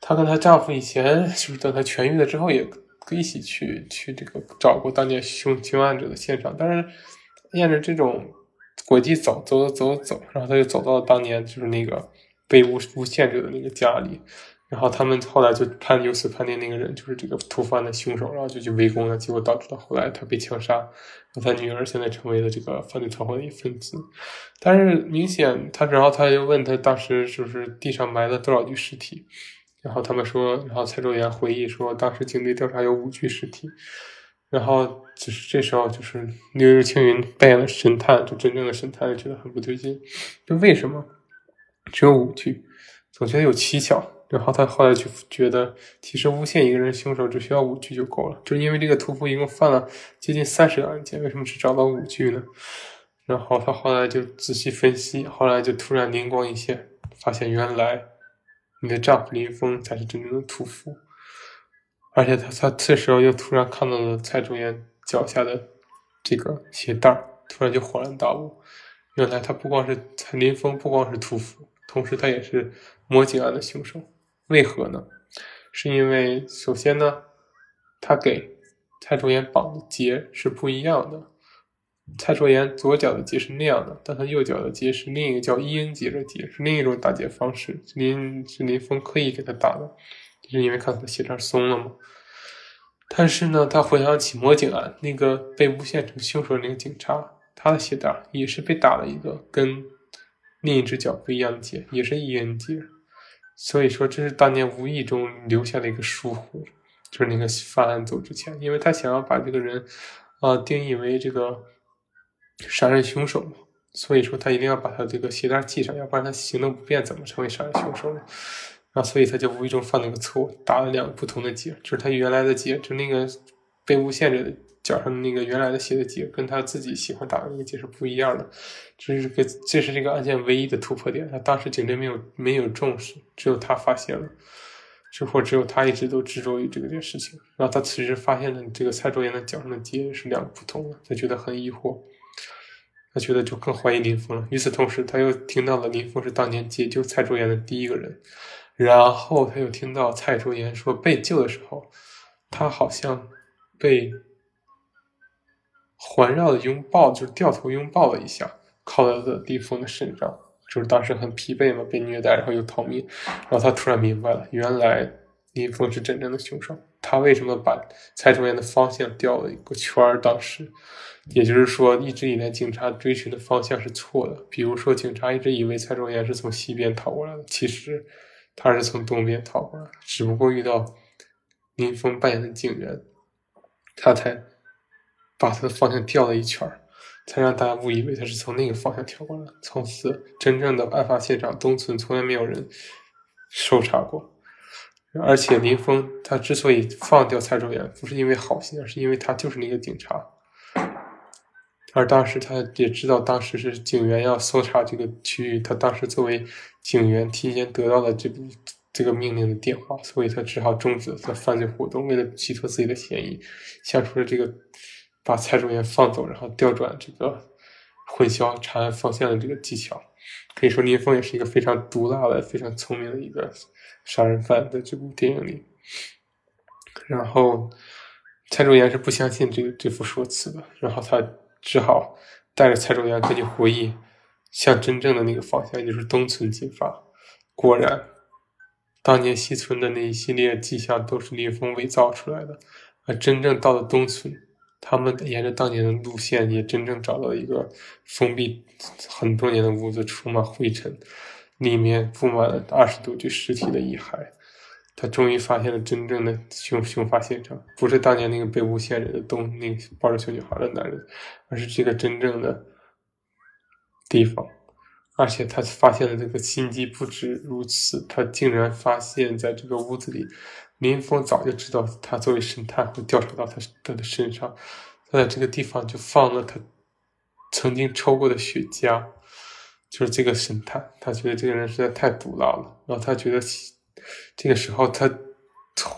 她跟她丈夫以前就是等她痊愈了之后，也一起去去这个找过当年凶凶案者的现场，但是沿着这种。轨迹走走走走走，然后他就走到了当年就是那个被诬诬陷者的那个家里，然后他们后来就判由此判定那个人就是这个突犯的凶手，然后就去围攻了，结果导致到后来他被枪杀，他女儿现在成为了这个犯罪团伙的一份子。但是明显他，然后他又问他当时就是地上埋了多少具尸体，然后他们说，然后蔡卓妍回忆说，当时警队调查有五具尸体。然后就是这时候，就是刘日青云扮演的神探，就真正的神探，觉得很不对劲。就为什么只有五句，总觉得有蹊跷。然后他后来就觉得，其实诬陷一个人凶手只需要五句就够了。就是因为这个屠夫一共犯了接近三十个案件，为什么只找到五句呢？然后他后来就仔细分析，后来就突然灵光一现，发现原来你的丈夫林峰才是真正的屠夫。而且他他这时候又突然看到了蔡卓妍脚下的这个鞋带突然就恍然大悟，原来他不光是蔡林峰，不光是屠夫，同时他也是魔警案的凶手。为何呢？是因为首先呢，他给蔡卓妍绑的结是不一样的。蔡卓妍左脚的结是那样的，但他右脚的结是另一个叫伊音结的结，是另一种打结方式。林是林峰刻意给他打的。就是因为看到他鞋带松了嘛，但是呢，他回想起魔警案那个被诬陷成凶手的那个警察，他的鞋带也是被打了一个跟另一只脚不一样的结，也是伊恩结，所以说这是当年无意中留下的一个疏忽，就是那个犯案走之前，因为他想要把这个人啊定义为这个杀人凶手嘛，所以说他一定要把他这个鞋带系上，要不然他行动不便，怎么成为杀人凶手呢？啊，所以他就无意中犯了个错误，打了两个不同的结，就是他原来的结，就那个被诬陷者的脚上的那个原来的鞋的结，跟他自己喜欢打的那个结是不一样的，这是个这是这个案件唯一的突破点。他当时警队没有没有重视，只有他发现了，之后只有他一直都执着于这个件事情。然后他此时发现了这个蔡卓妍的脚上的结是两个不同的，他觉得很疑惑，他觉得就更怀疑林峰了。与此同时，他又听到了林峰是当年解救蔡卓妍的第一个人。然后他又听到蔡卓妍说，被救的时候，他好像被环绕的拥抱，就是掉头拥抱了一下，靠在了林峰的身上，就是当时很疲惫嘛，被虐待，然后又逃命，然后他突然明白了，原来林峰是真正的凶手，他为什么把蔡卓妍的方向调了一个圈？当时，也就是说，一直以来警察追寻的方向是错的。比如说，警察一直以为蔡卓妍是从西边逃过来的，其实。他是从东边逃过来，只不过遇到林峰扮演的警员，他才把他的方向调了一圈才让大家误以为他是从那个方向跳过来。从此，真正的案发现场东村从来没有人搜查过。而且，林峰他之所以放掉蔡卓妍，不是因为好心，而是因为他就是那个警察。而当时他也知道，当时是警员要搜查这个区域，他当时作为警员提前得到了这个这个命令的电话，所以他只好终止了犯罪活动，为了洗脱自己的嫌疑，想出了这个把蔡卓妍放走，然后调转这个混淆查案方向的这个技巧。可以说，林峰也是一个非常毒辣的、非常聪明的一个杀人犯，在这部电影里。然后，蔡卓妍是不相信这个这副说辞的，然后他。只好带着蔡卓妍根据回忆，向真正的那个方向，也就是东村进发。果然，当年西村的那一系列迹象都是林峰伪造出来的。而真正到了东村，他们沿着当年的路线，也真正找到了一个封闭很多年的屋子，充满灰尘，里面布满了二十多具尸体的遗骸。他终于发现了真正的凶凶发现场，不是当年那个被诬陷人的东那个抱着小女孩的男人，而是这个真正的地方。而且他发现了这个心机不止如此，他竟然发现在这个屋子里，林峰早就知道他作为神探会调查到他他的身上，他在这个地方就放了他曾经抽过的雪茄，就是这个神探，他觉得这个人实在太毒辣了，然后他觉得这个时候他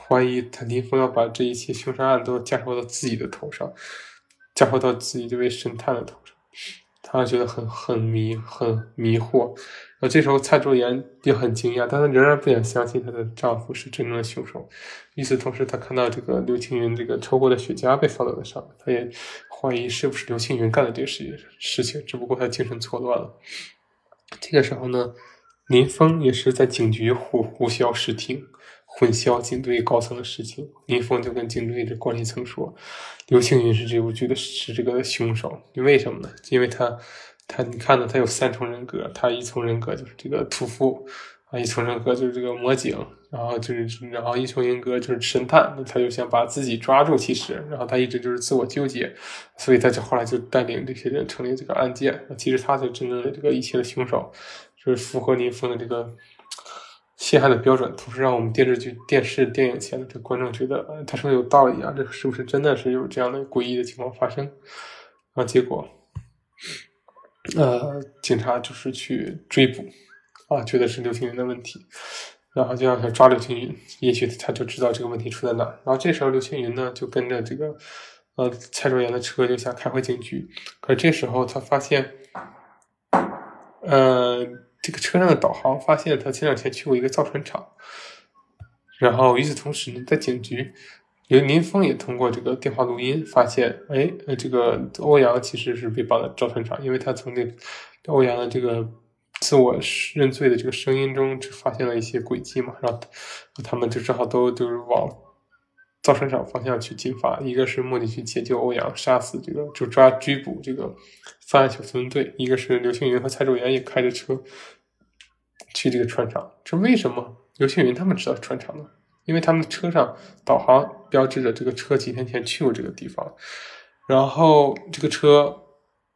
怀疑他林峰要把这一切凶杀案都嫁祸到自己的头上，嫁祸到自己这位神探的头上，他觉得很很迷很迷惑。然后这时候蔡卓妍也很惊讶，但她仍然不想相信她的丈夫是真正的凶手。与此同时，她看到这个刘青云这个抽过的雪茄被放在了上面，她也怀疑是不是刘青云干的这个事情事情，只不过她精神错乱了。这个时候呢，林峰也是在警局呼呼啸视听，混淆警队高层的事情。林峰就跟警队的管理层说：“刘青云是这部剧的是这个凶手，为什么呢？因为他。”他，你看呢？他有三重人格，他一重人格就是这个屠夫，啊，一重人格就是这个魔警，然后就是，然后一重人格就是神探，他就想把自己抓住，其实，然后他一直就是自我纠结，所以他就后来就带领这些人成立这个案件，其实他是真正的这个一切的凶手，就是符合林峰的这个陷害的标准，同时让我们电视剧、电视、电影前的观众觉得，他说的有道理啊，这是不是真的是有这样的诡异的情况发生？啊，结果。呃，警察就是去追捕，啊，觉得是刘青云的问题，然后就要想抓刘青云，也许他就知道这个问题出在哪。然后这时候刘青云呢，就跟着这个呃蔡卓妍的车就想开回警局，可这时候他发现，呃，这个车上的导航发现他前两天去过一个造船厂，然后与此同时呢，在警局。刘林峰也通过这个电话录音发现，哎，呃，这个欧阳其实是被绑在造船厂，因为他从那欧阳的这个自我认罪的这个声音中，只发现了一些轨迹嘛，然后他们就正好都就是往造船厂方向去进发，一个是目的去解救欧阳，杀死这个就抓追捕这个犯案小分队，一个是刘青云和蔡卓妍也开着车去这个船厂，这为什么刘青云他们知道船厂呢？因为他们的车上导航标志着这个车几天前去过这个地方，然后这个车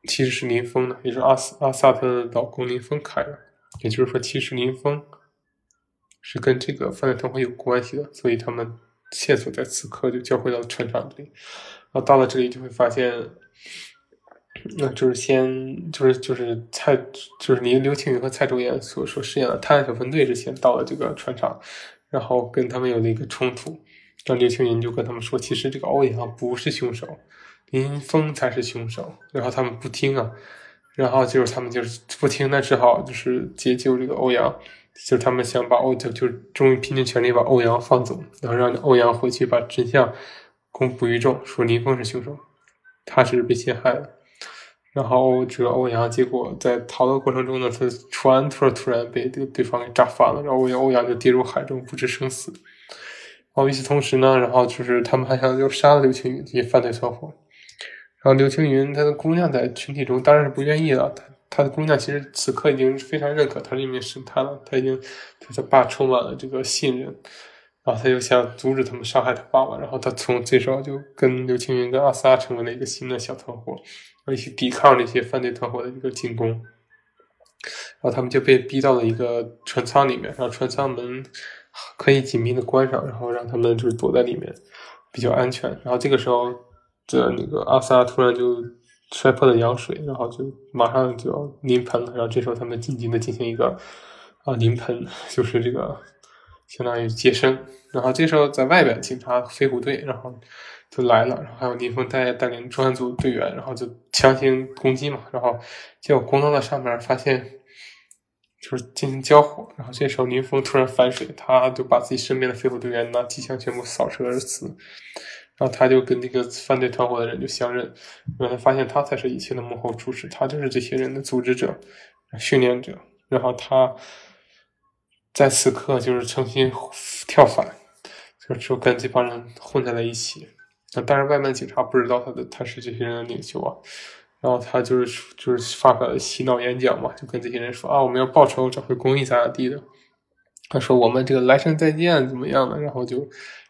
其实是林峰的，也是阿阿萨特的老公林峰开的，也就是说，其实林峰是跟这个犯罪团伙有关系的，所以他们线索在此刻就交汇到船厂这里，然后到了这里就会发现，*clears throat* 那就是先就是就是蔡就是林刘青云和蔡卓妍所所饰演的探案小分队之前到了这个船厂。然后跟他们有了一个冲突，让刘青云就跟他们说，其实这个欧阳不是凶手，林峰才是凶手。然后他们不听啊，然后就是他们就是不听，那只好就是解救这个欧阳，就是他们想把欧就就终于拼尽全力把欧阳放走，然后让欧阳回去把真相公布于众，说林峰是凶手，他是被陷害的。然后这个欧阳，结果在逃的过程中呢，他船突然突然被这个对方给炸翻了，然后欧阳欧阳就跌入海中不知生死。然后与此同时呢，然后就是他们还想就杀了刘青云这些犯罪团伙。然后刘青云他的姑娘在群体中当然是不愿意了，他他的姑娘其实此刻已经非常认可他是一名神探了，他已经对他爸充满了这个信任。然后他就想阻止他们伤害他爸爸，然后他从这时候就跟刘青云跟阿萨成为了一个新的小团伙。一起抵抗那些犯罪团伙的一个进攻，然后他们就被逼到了一个船舱里面，然后船舱门可以紧密的关上，然后让他们就是躲在里面比较安全。然后这个时候，这那个阿萨突然就摔破了羊水，然后就马上就要临盆了。然后这时候他们紧急的进行一个啊临盆，就是这个相当于接生。然后这时候在外边，警察飞虎队，然后。就来了，然后还有林峰带带领专案组队员，然后就强行攻击嘛，然后结果攻到了上面，发现就是进行交火，然后这时候林峰突然反水，他就把自己身边的飞虎队员拿机枪全部扫射而死，然后他就跟那个犯罪团伙的人就相认，原来发现他才是一切的幕后主使，他就是这些人的组织者、训练者，然后他在此刻就是重新跳反，就就跟这帮人混在了一起。那当然，外面警察不知道他的他是这些人的领袖啊。然后他就是就是发表洗脑演讲嘛，就跟这些人说啊，我们要报仇，找回公义，咋咋地的。他说我们这个来生再见，怎么样的？然后就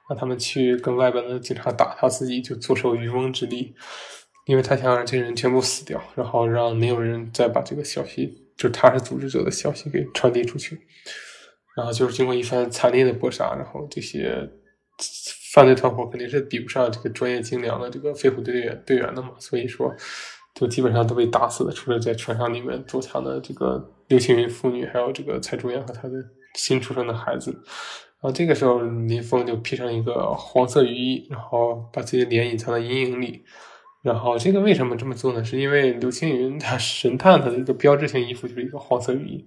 让他们去跟外边的警察打，他自己就坐收渔翁之利，因为他想让这些人全部死掉，然后让没有人再把这个消息，就是他是组织者的消息给传递出去。然后就是经过一番惨烈的搏杀，然后这些。犯罪团伙肯定是比不上这个专业精良的这个飞虎队队员的嘛，所以说就基本上都被打死了，除了在船上里面躲藏的这个刘青云父女，还有这个蔡卓妍和他的新出生的孩子。然后这个时候，林峰就披上一个黄色雨衣，然后把自己的脸隐藏在阴影里。然后这个为什么这么做呢？是因为刘青云他神探他的一个标志性衣服就是一个黄色雨衣。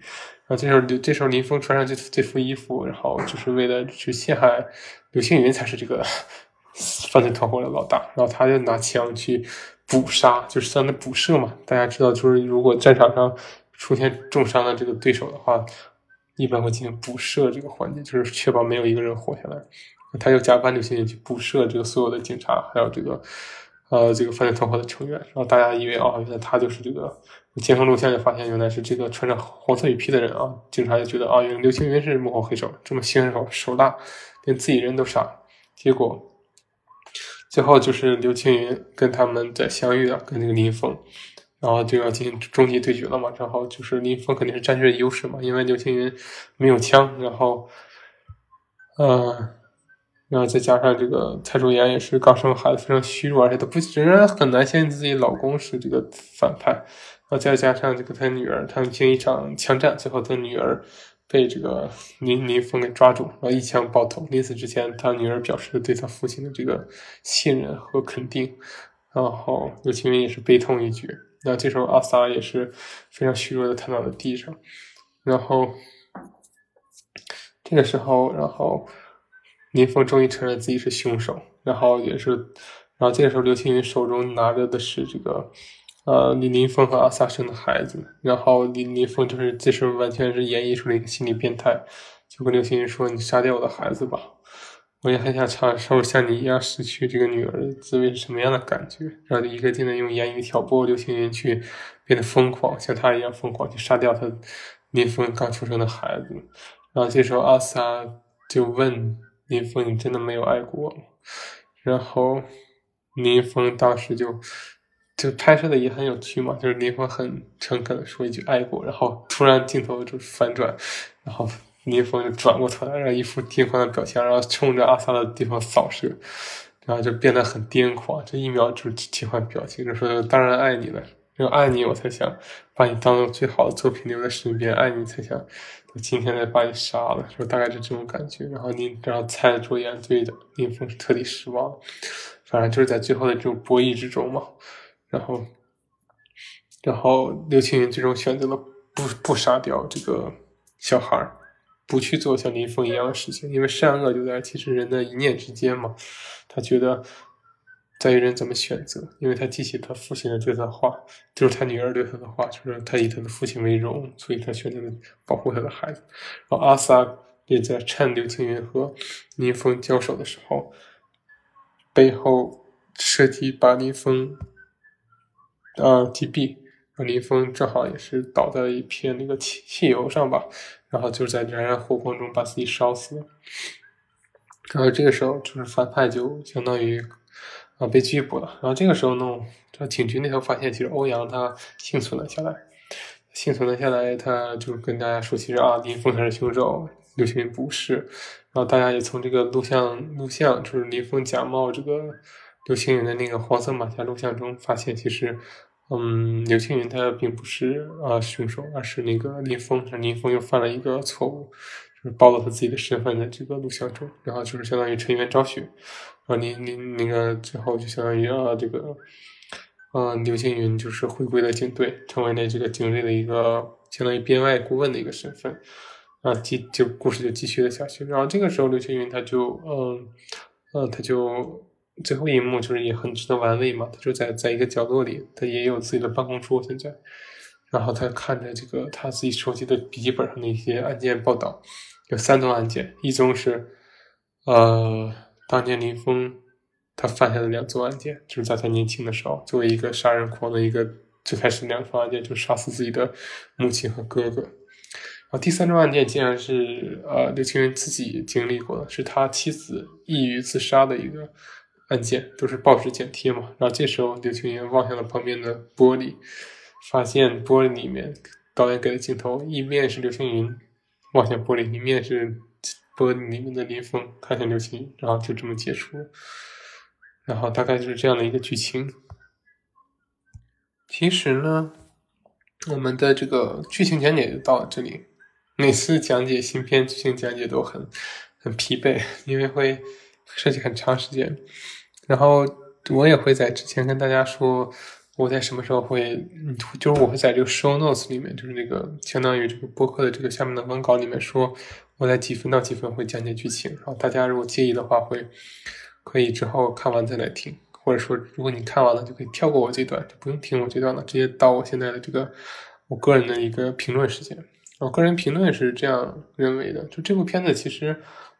然后这时候刘这时候林峰穿上这这副衣服，然后就是为了去陷害刘青云才是这个 *laughs* 犯罪团伙的老大。然后他就拿枪去捕杀，就是相当于捕射嘛。大家知道，就是如果战场上出现重伤的这个对手的话。一般会进行捕射这个环节，就是确保没有一个人活下来。他就假扮刘青云去捕射这个所有的警察，还有这个呃这个犯罪团伙的成员。然后大家以为啊，原来他就是这个监控录像，就发现原来是这个穿着黄色雨披的人啊。警察就觉得啊，原来刘青云是幕后黑手，这么心狠手辣，连自己人都杀。结果最后就是刘青云跟他们在相遇了，跟那个林峰。然后就要进行终极对决了嘛，然后就是林峰肯定是占据优势嘛，因为刘青云没有枪，然后，嗯，然后再加上这个蔡卓妍也是刚生孩子，非常虚弱，而且她不仍然很难相信自己老公是这个反派，然后再加上这个她女儿，他们经一场枪战，最后她女儿被这个林林峰给抓住，然后一枪爆头，临死之前，她女儿表示了对她父亲的这个信任和肯定，然后刘青云也是悲痛欲绝。那这时候阿 sa 也是非常虚弱的瘫倒在地上，然后这个时候，然后林峰终于承认自己是凶手，然后也是，然后这个时候刘青云手中拿着的是这个呃林林峰和阿 sa 生的孩子，然后林林峰就是这时候完全是演绎出了一个心理变态，就跟刘青云说：“你杀掉我的孩子吧。”我也很想尝受像你一样失去这个女儿的滋味是什么样的感觉，然后就一个劲的用言语挑拨刘青云去变得疯狂，像他一样疯狂去杀掉他林峰刚出生的孩子。然后这时候阿萨就问林峰：“你真的没有爱过吗？”然后林峰当时就就拍摄的也很有趣嘛，就是林峰很诚恳的说一句“爱过”，然后突然镜头就反转，然后。林峰就转过头来，然后一副癫狂的表情，然后冲着阿萨的地方扫射，然后就变得很癫狂。这一秒就切换表情，就说：“当然爱你了，因为爱你，我才想把你当做最好的作品留在身边，爱你才想今天再把你杀了。”说大概是这种感觉。然后你，然后猜的卓妍对的林峰是彻底失望，反正就是在最后的这种博弈之中嘛。然后，然后刘青云最终选择了不不杀掉这个小孩儿。不去做像林峰一样的事情，因为善恶就在其实人的一念之间嘛。他觉得在于人怎么选择，因为他记起他父亲的这段话，就是他女儿对他的话，就是他以他的父亲为荣，所以他选择了保护他的孩子。然后阿萨也在趁刘青云和林峰交手的时候，背后设计把林峰啊击毙。然后林峰正好也是倒在了一片那个汽汽油上吧，然后就在燃燃火光中把自己烧死了。然后这个时候，就是反派就相当于啊被拘捕了。然后这个时候呢，这警局那头发现，其实欧阳他幸存了下来，幸存了下来，他就跟大家说，其实啊林峰才是凶手，刘青云不是。然后大家也从这个录像录像，就是林峰假冒这个刘青云的那个黄色马甲录像中发现，其实。嗯，刘青云他并不是啊凶手，而是那个林峰。林峰又犯了一个错误，就是暴露他自己的身份的这个录像中，然后就是相当于成员昭雪。然后林林那个最后就相当于啊这个，嗯，刘青云就是回归了警队，成为了这个警队的一个相当于编外顾问的一个身份。啊，继就故事就继续了下去。然后这个时候刘青云他就嗯嗯他就。最后一幕就是也很值得玩味嘛，他就在在一个角落里，他也有自己的办公桌现在，然后他看着这个他自己手机的笔记本上的一些案件报道，有三宗案件，一宗是，呃，当年林峰他犯下的两宗案件，就是在他年轻的时候，作为一个杀人狂的一个最开始两宗案件，就杀死自己的母亲和哥哥，然后第三宗案件竟然是呃刘青云自己经历过的，是他妻子抑郁自杀的一个。案件都是报纸剪贴嘛，然后这时候刘青云望向了旁边的玻璃，发现玻璃里面导演给的镜头，一面是刘青云望向玻璃，一面是玻璃里面的林峰看向刘星，然后就这么结束了，然后大概就是这样的一个剧情。其实呢，我们的这个剧情讲解就到这里。每次讲解新片剧情讲解都很很疲惫，因为会涉及很长时间。然后我也会在之前跟大家说，我在什么时候会，就是我会在这个 show notes 里面，就是那个相当于这个播客的这个下面的文稿里面说，我在几分到几分会讲解剧情。然后大家如果介意的话，会可以之后看完再来听，或者说如果你看完了就可以跳过我这段，就不用听我这段了，直接到我现在的这个我个人的一个评论时间。我个人评论是这样认为的，就这部片子，其实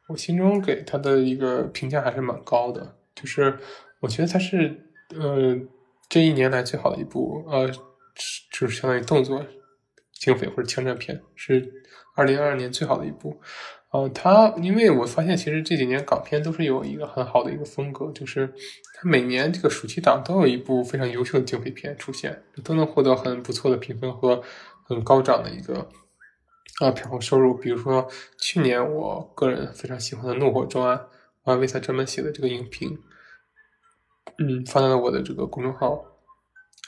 我心中给他的一个评价还是蛮高的，就是我觉得他是呃这一年来最好的一部呃，就是相当于动作警匪或者枪战片，是二零二二年最好的一部。呃，它因为我发现其实这几年港片都是有一个很好的一个风格，就是它每年这个暑期档都有一部非常优秀的警匪片出现，都能获得很不错的评分和很高涨的一个。啊，票房收入，比如说去年我个人非常喜欢的《怒火专案》，我还为他专门写的这个影评，嗯，发在了我的这个公众号，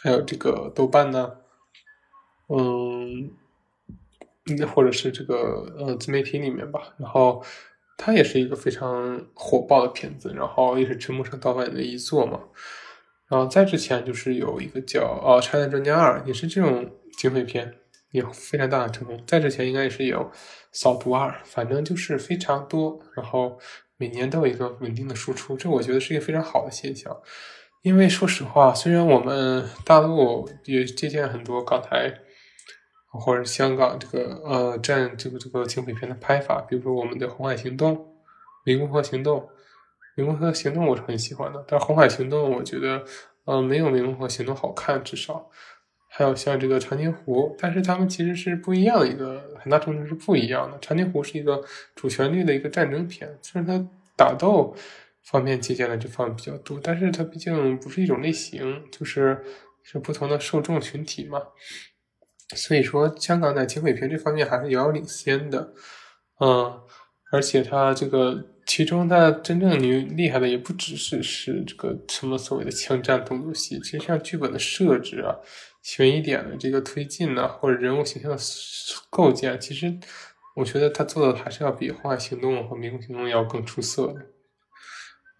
还有这个豆瓣呢，嗯，或者是这个呃自媒体里面吧。然后它也是一个非常火爆的片子，然后也是陈木胜导演的一作嘛。然后在之前就是有一个叫《哦拆弹专家二》，也是这种警匪片。也非常大的成功，在之前应该也是有《扫毒二》，反正就是非常多，然后每年都有一个稳定的输出，这我觉得是一个非常好的现象。因为说实话，虽然我们大陆也借鉴很多港台或者香港这个呃战这个这个警匪片的拍法，比如说我们的《红海行动》《湄公河行动》，《湄公河行动》我是很喜欢的，但《红海行动》我觉得呃没有《湄公河行动》好看，至少。还有像这个长津湖，但是他们其实是不一样的一个很大程度是不一样的。长津湖是一个主旋律的一个战争片，虽然它打斗方面借鉴的这方面比较多，但是它毕竟不是一种类型，就是是不同的受众群体嘛。所以说，香港在警匪片这方面还是遥遥领先的。嗯，而且它这个其中它真正牛厉害的也不只是是这个什么所谓的枪战动作戏，其实像剧本的设置啊。悬疑点的这个推进呢，或者人物形象的构建，其实我觉得他做的还是要比《红海行动》和《迷宫行动》要更出色的。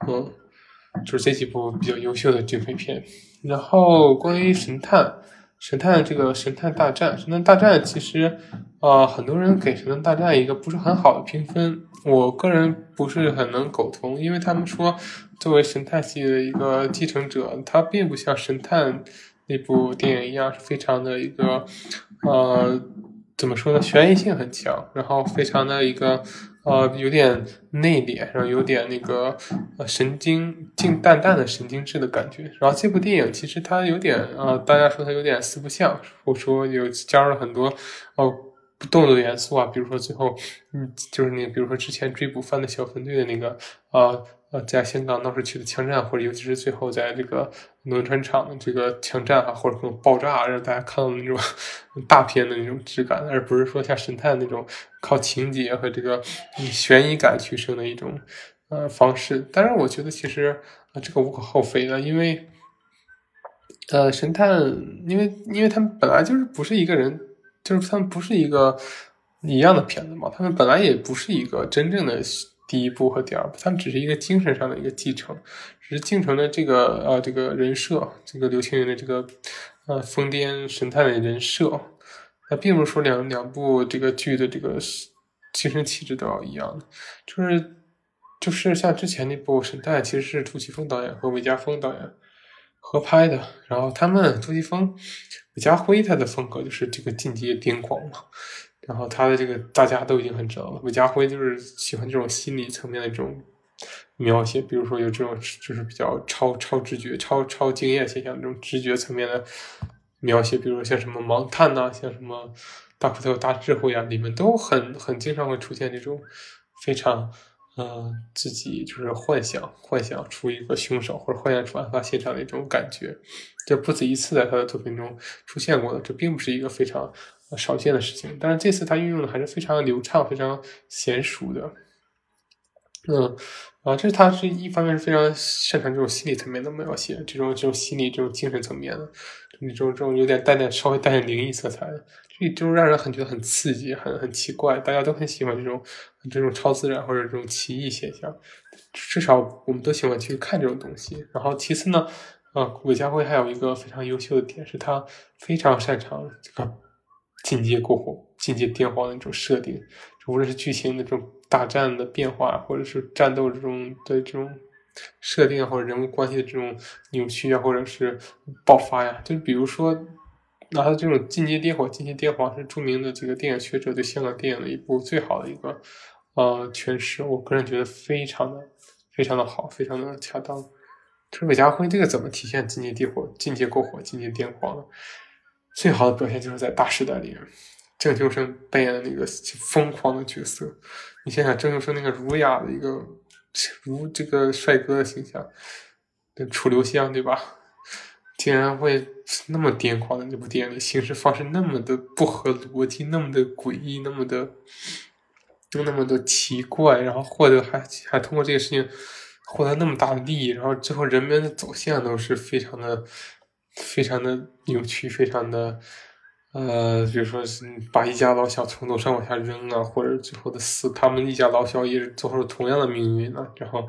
嗯，就是这几部比较优秀的警匪片。然后关于神探，神探这个神探大战，神探大战其实啊，很多人给神探大战一个不是很好的评分，我个人不是很能苟同，因为他们说作为神探系的一个继承者，他并不像神探。那部电影一样是非常的一个，呃，怎么说呢？悬疑性很强，然后非常的一个，呃，有点内敛，然后有点那个，呃，神经静淡淡的神经质的感觉。然后这部电影其实它有点，呃，大家说它有点四不像，或者说有加入了很多，哦，动作元素啊，比如说最后，嗯，就是那，比如说之前追捕犯的小分队的那个，啊。呃，在香港闹市区的枪战，或者尤其是最后在这个轮船厂的这个枪战啊，或者说爆炸，让大家看到那种 *laughs* 大片的那种质感，而不是说像神探那种靠情节和这个悬疑感取胜的一种呃方式。但是我觉得其实啊，这个无可厚非的，因为呃，神探，因为因为他们本来就是不是一个人，就是他们不是一个一样的片子嘛，他们本来也不是一个真正的。第一部和第二部，他们只是一个精神上的一个继承，只是继承了这个呃这个人设，这个刘青云的这个呃疯癫神探的人设，那并不是说两两部这个剧的这个精神气质都要一样的，就是就是像之前那部神探，其实是杜琪峰导演和韦家峰导演合拍的，然后他们杜琪峰、韦家辉他的风格就是这个进阶癫狂嘛。然后他的这个大家都已经很知道了，韦家辉就是喜欢这种心理层面的这种描写，比如说有这种就是比较超超直觉、超超经验现象这种直觉层面的描写，比如说像什么盲探呐，像什么大骨头大智慧啊，里面都很很经常会出现这种非常嗯自己就是幻想幻想出一个凶手或者幻想出案发现场的一种感觉，这不止一次在他的作品中出现过的，这并不是一个非常。少见的事情，但是这次他运用的还是非常流畅、非常娴熟的。嗯，啊，这是他是一方面是非常擅长这种心理层面的描写，这种这种心理这种精神层面的，这种这种有点带点稍微带点灵异色彩的，这就让人很觉得很刺激，很很奇怪，大家都很喜欢这种这种超自然或者这种奇异现象，至少我们都喜欢去看这种东西。然后其次呢，啊，韦家辉还有一个非常优秀的点是他非常擅长这个进阶过火、进阶颠黄的那种设定，无论是剧情的这种。大战的变化，或者是战斗这种的这种设定，或者人物关系的这种扭曲啊，或者是爆发呀，就比如说，那他这种《进阶颠火》，《进阶颠黄》是著名的这个电影学者对香港电影的一部最好的一个呃诠释，我个人觉得非常的非常的好，非常的恰当。就是韦家辉这个怎么体现《进阶颠火》《进阶过火》《进阶颠狂》呢？最好的表现就是在《大时代》里面。郑秋生扮演的那个疯狂的角色，你想想郑秋生那个儒雅的一个如这个帅哥的形象，楚留香对吧？竟然会那么癫狂的那部电影，形式方式那么的不合逻辑，那么的诡异，那么的就那么的奇怪，然后获得还还通过这个事情获得那么大的利益，然后之后人们的走向都是非常的非常的扭曲，非常的。呃，比如说是把一家老小从楼上往下扔啊，或者最后的死，他们一家老小也是做出了同样的命运呢。然后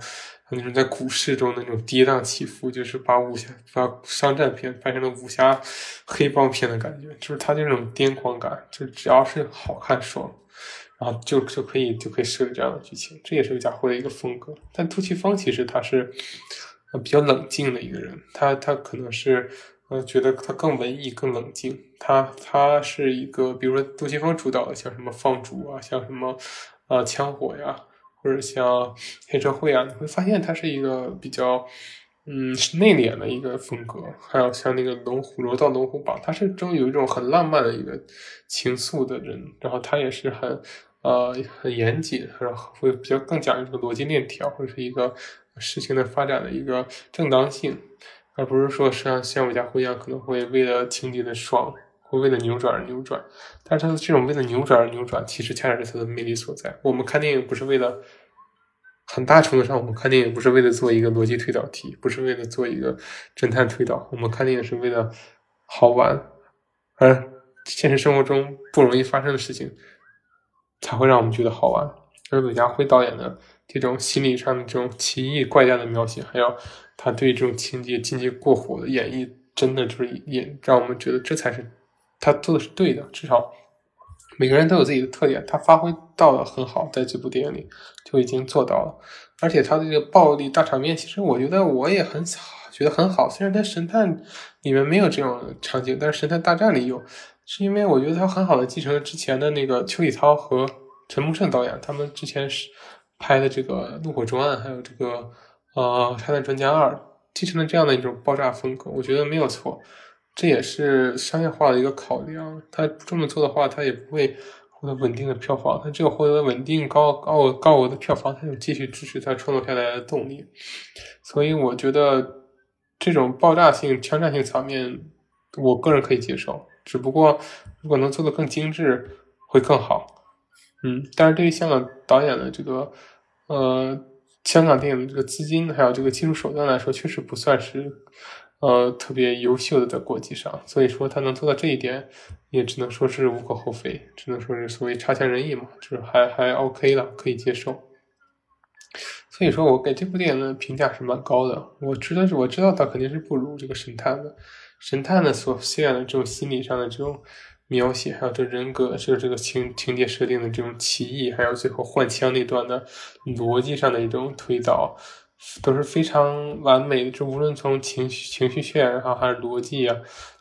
那种在股市中那种跌宕起伏，就是把武侠、把商战片拍成了武侠黑帮片的感觉，就是他这种癫狂感，就只要是好看爽，然后就就可以就可以设计这样的剧情，这也是贾辉的一个风格。但杜琪峰其实他是比较冷静的一个人，他他可能是。我觉得他更文艺、更冷静。他他是一个，比如说杜琪峰主导的，像什么放逐啊，像什么啊枪火呀，或者像黑社会啊，你会发现他是一个比较嗯是内敛的一个风格。还有像那个龙虎柔道龙虎榜，他是中有一种很浪漫的一个情愫的人。然后他也是很呃很严谨，然后会比较更讲究这个逻辑链条，或者是一个事情的发展的一个正当性。而不是说像像韦家辉一样，可能会为了情节的爽，会为了扭转而扭转。但是他的这种为了扭转而扭转，其实恰恰是他的魅力所在。我们看电影不是为了，很大程度上，我们看电影不是为了做一个逻辑推导题，不是为了做一个侦探推导，我们看电影是为了好玩。而现实生活中不容易发生的事情，才会让我们觉得好玩。而韦家辉导演的这种心理上的这种奇异怪诞的描写，还有。他对这种情节境界过火的演绎，真的就是也让我们觉得这才是他做的是对的。至少每个人都有自己的特点，他发挥到了很好，在这部电影里就已经做到了。而且他的这个暴力大场面，其实我觉得我也很觉得很好。虽然在《神探》里面没有这种场景，但是《神探大战》里有，是因为我觉得他很好的继承了之前的那个邱礼涛和陈木胜导演他们之前是拍的这个《怒火中案》，还有这个。呃，《拆弹专家二》继承了这样的一种爆炸风格，我觉得没有错，这也是商业化的一个考量。他这么做的话，他也不会获得稳定的票房。他只有获得稳定高高高额的票房，他就继续支持他创作下来的动力。所以，我觉得这种爆炸性、枪战性场面，我个人可以接受。只不过，如果能做得更精致，会更好。嗯，但是对于香港导演的这个，呃。香港电影的这个资金还有这个技术手段来说，确实不算是呃特别优秀的在国际上，所以说他能做到这一点，也只能说是无可厚非，只能说是所谓差强人意嘛，就是还还 OK 了，可以接受。所以说我给这部电影的评价是蛮高的，我知道是我知道他肯定是不如这个神探的，神探的所渲染的这种心理上的这种。描写还有这人格，是这个情情节设定的这种奇异，还有最后换枪那段的逻辑上的一种推导，都是非常完美的。就无论从情绪情绪渲染，还是逻辑啊，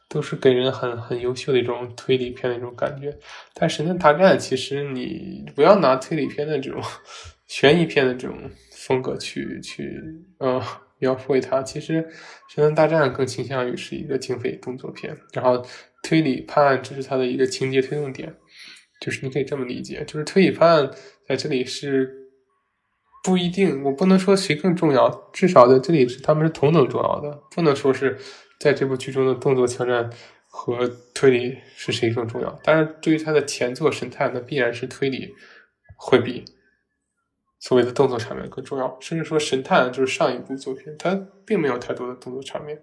都是给人很很优秀的一种推理片的一种感觉。但《神探大战》其实你不要拿推理片的这种悬疑片的这种风格去去呃描绘它，其实《神探大战》更倾向于是一个警匪动作片，然后。推理判案这是它的一个情节推动点，就是你可以这么理解，就是推理判案在这里是不一定，我不能说谁更重要，至少在这里是他们是同等重要的，不能说是在这部剧中的动作枪战和推理是谁更重要。但是对于他的前作神探，那必然是推理会比所谓的动作场面更重要。甚至说《神探》就是上一部作品，它并没有太多的动作场面。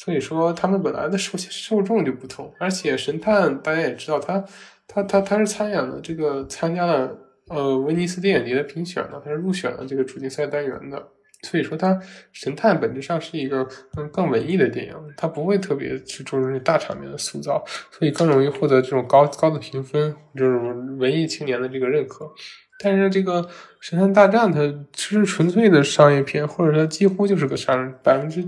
所以说，他们本来的受受众就不同。而且《神探》大家也知道，他他他他是参演了这个参加了呃威尼斯电影节的评选的，他是入选了这个主竞赛单元的。所以说，它神探本质上是一个嗯更文艺的电影，它不会特别去注重大场面的塑造，所以更容易获得这种高高的评分，这种文艺青年的这个认可。但是这个神探大战，它其实纯粹的商业片，或者说几乎就是个商百分之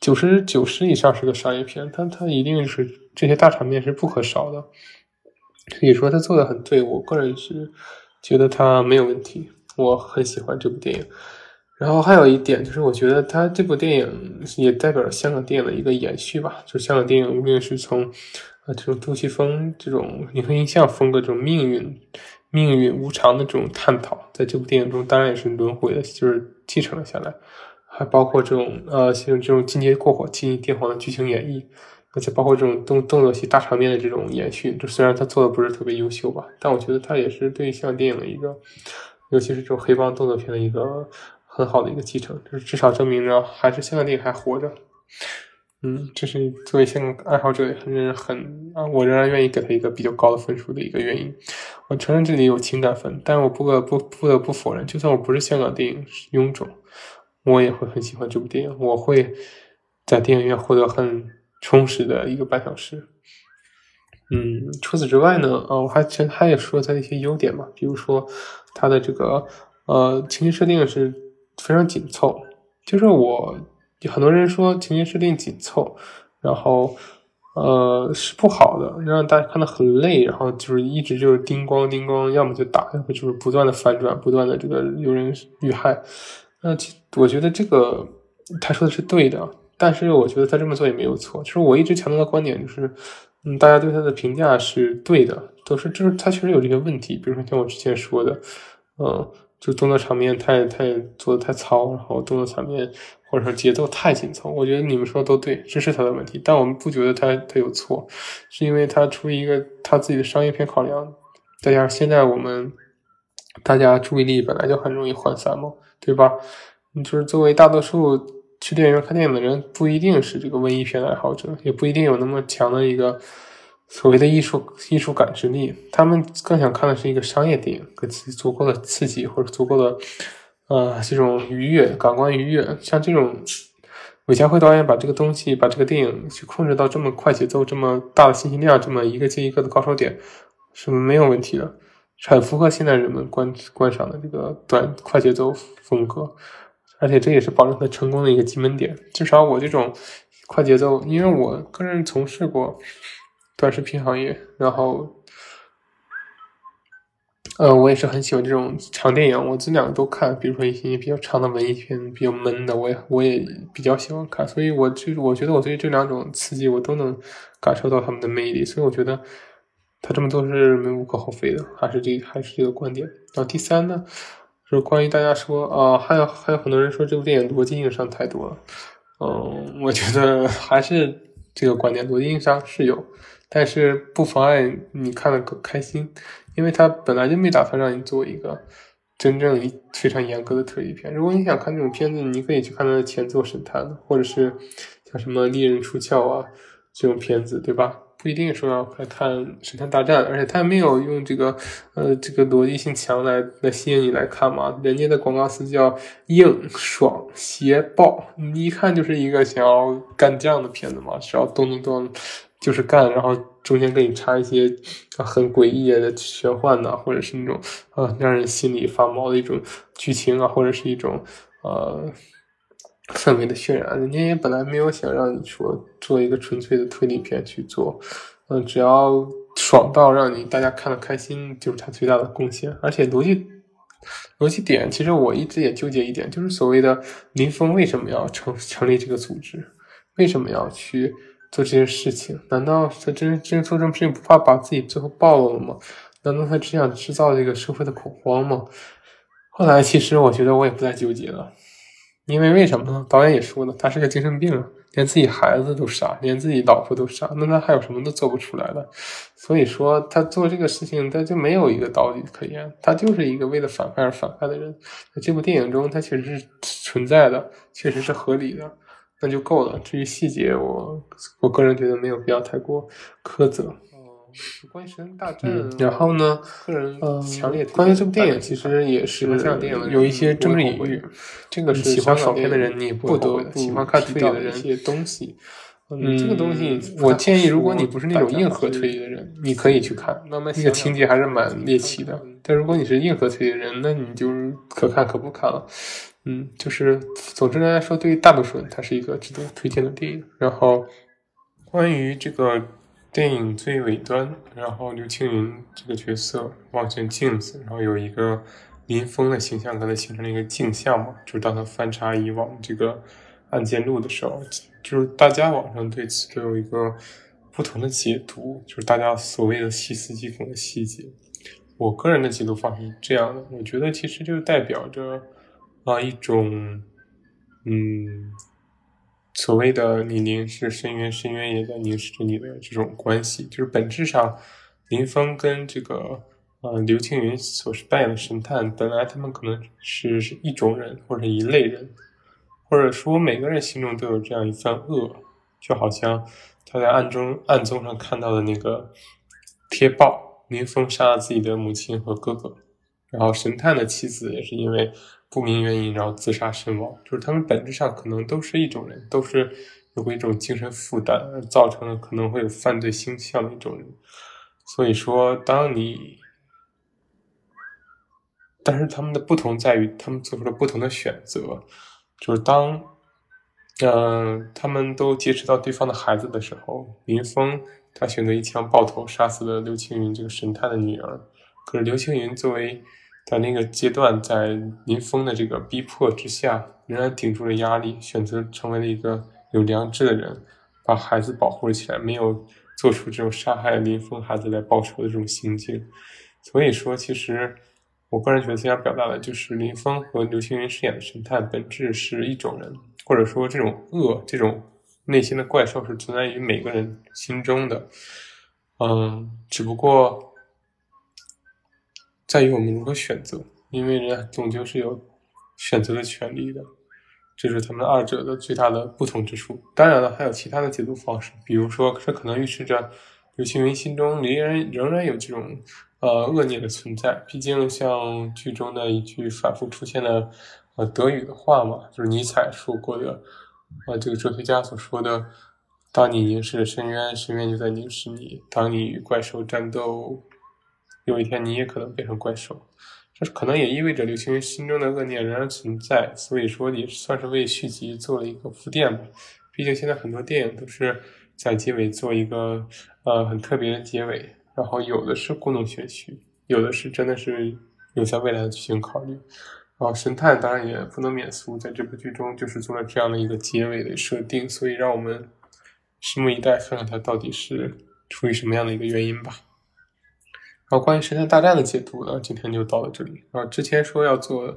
九十九十以上是个商业片，但它一定是这些大场面是不可少的。可以说，他做的很对，我个人是觉得他没有问题，我很喜欢这部电影。然后还有一点就是，我觉得他这部电影也代表了香港电影的一个延续吧。就香港电影无论是从呃这种杜琪峰这种影和印象风格这种命运、命运无常的这种探讨，在这部电影中当然也是轮回的，就是继承了下来。还包括这种呃像这种进阶过火、进阶癫狂的剧情演绎，而且包括这种动动作戏大场面的这种延续。就虽然他做的不是特别优秀吧，但我觉得他也是对香港电影的一个，尤其是这种黑帮动作片的一个。很好的一个继承，就是至少证明着还是香港电影还活着。嗯，这是作为香港爱好者也很很啊，我仍然愿意给他一个比较高的分数的一个原因。我承认这里有情感分，但是我不得不不得不否认，就算我不是香港电影臃肿，我也会很喜欢这部电影。我会在电影院获得很充实的一个半小时。嗯，除此之外呢，啊，我还其实他也说他的一些优点嘛，比如说他的这个呃情节设定是。非常紧凑，就是我很多人说情节设定紧凑，然后呃是不好的，让大家看的很累，然后就是一直就是叮咣叮咣，要么就打，要么就是不断的反转，不断的这个有人遇害。那我觉得这个他说的是对的，但是我觉得他这么做也没有错。就是我一直强调的观点就是，嗯，大家对他的评价是对的，都是就是他确实有这些问题，比如说像我之前说的，嗯。就动作场面太太做的太糙，然后动作场面或者说节奏太紧凑，我觉得你们说的都对，这是他的问题，但我们不觉得他他有错，是因为他出于一个他自己的商业片考量，再加上现在我们大家注意力本来就很容易涣散嘛，对吧？你就是作为大多数去电影院看电影的人，不一定是这个文艺片爱好者，也不一定有那么强的一个。所谓的艺术艺术感知力，他们更想看的是一个商业电影，给自己足够的刺激或者足够的呃这种愉悦感官愉悦。像这种韦家辉导演把这个东西把这个电影去控制到这么快节奏、这么大的信息量、这么一个接一个的高潮点，是没有问题的，很符合现在人们观观赏的这个短快节奏风格，而且这也是保证他成功的一个基本点。至少我这种快节奏，因为我个人从事过。短视频行业，然后，呃，我也是很喜欢这种长电影，我这两个都看。比如说一些比较长的文艺片，比较闷的，我也我也比较喜欢看。所以，我就我觉得我对这两种刺激，我都能感受到他们的魅力。所以，我觉得他这么做是没无可厚非的，还是这还是这个观点。然后第三呢，就是关于大家说啊，还有还有很多人说这部电影逻辑硬伤太多了。嗯，我觉得 *laughs* 还是这个观点，逻辑硬伤是有。但是不妨碍你看的更开心，因为他本来就没打算让你做一个真正非常严格的特技片。如果你想看这种片子，你可以去看他的前作《神探》，或者是像什么《利刃出鞘》啊这种片子，对吧？不一定说要来看《神探大战》，而且他没有用这个呃这个逻辑性强来来吸引你来看嘛。人家的广告词叫硬爽邪爆，你一看就是一个想要干这样的片子嘛，只要咚咚咚。就是干，然后中间给你插一些很诡异的玄幻的，或者是那种呃让人心里发毛的一种剧情啊，或者是一种呃氛围的渲染。人家也本来没有想让你说做一个纯粹的推理片去做，嗯，只要爽到让你大家看得开心，就是他最大的贡献。而且逻辑逻辑点，其实我一直也纠结一点，就是所谓的林峰为什么要成成立这个组织，为什么要去？做这些事情，难道他真真做这种事情不怕把自己最后暴露了吗？难道他只想制造这个社会的恐慌吗？后来其实我觉得我也不再纠结了，因为为什么呢？导演也说了，他是个精神病，连自己孩子都杀，连自己老婆都杀，那他还有什么都做不出来了？所以说，他做这个事情，他就没有一个道理可言，他就是一个为了反派而反派的人。在这部电影中，他确实是存在的，确实是合理的，那就够了。至于细节，我我个人觉得没有必要太过苛责。关于《神探大战》，然后呢？个人强烈关于这部电影，其实也是有一些政治隐喻。这个是喜欢爽片的人，你也不得喜欢看推理的人一些东西。嗯，这个东西我建议，如果你不是那种硬核推理的人，你可以去看。那个情节还是蛮猎奇的。但如果你是硬核推理的人，那你就可看可不看了。嗯，就是总之来说，对于大多数人，它是一个值得推荐的电影。然后，关于这个。电影最尾端，然后刘青云这个角色望向镜子，然后有一个林峰的形象跟他形成了一个镜像嘛。就是当他翻查以往这个案件录的时候，就是大家网上对此都有一个不同的解读，就是大家所谓的细思极恐的细节。我个人的解读方式是这样的，我觉得其实就代表着啊一种嗯。所谓的你凝视深渊，深渊也在凝视着你的这种关系，就是本质上，林峰跟这个呃刘青云所是扮演的神探，本来他们可能是是一种人或者一类人，或者说每个人心中都有这样一份恶，就好像他在暗中暗中上看到的那个贴报，林峰杀了自己的母亲和哥哥，然后神探的妻子也是因为。不明原因，然后自杀身亡，就是他们本质上可能都是一种人，都是有过一种精神负担而，造成了可能会有犯罪倾向的一种人。所以说，当你，但是他们的不同在于，他们做出了不同的选择。就是当，嗯，他们都劫持到对方的孩子的时候，林峰他选择一枪爆头，杀死了刘青云这个神探的女儿。可是刘青云作为在那个阶段，在林峰的这个逼迫之下，仍然顶住了压力，选择成为了一个有良知的人，把孩子保护了起来，没有做出这种杀害林峰孩子来报仇的这种行径。所以说，其实我个人觉得，想表达的就是林峰和刘青云饰演的神探本质是一种人，或者说这种恶，这种内心的怪兽是存在于每个人心中的。嗯，只不过。在于我们如何选择，因为人终究是有选择的权利的，这是他们二者的最大的不同之处。当然了，还有其他的解读方式，比如说，这可能预示着刘青云心中仍然仍然有这种呃恶念的存在。毕竟，像剧中的一句反复出现的呃德语的话嘛，就是尼采说过的，呃，这个哲学家所说的：“当你凝视深渊，深渊就在凝视你；当你与怪兽战斗。”有一天你也可能变成怪兽，这可能也意味着刘青云心中的恶念仍然存在，所以说也算是为续集做了一个铺垫吧。毕竟现在很多电影都是在结尾做一个呃很特别的结尾，然后有的是故弄玄虚，有的是真的是有在未来的剧情考虑。然后神探当然也不能免俗，在这部剧中就是做了这样的一个结尾的设定，所以让我们拭目以待，看看他到底是出于什么样的一个原因吧。然后关于神探大战的解读呢，今天就到了这里。然后之前说要做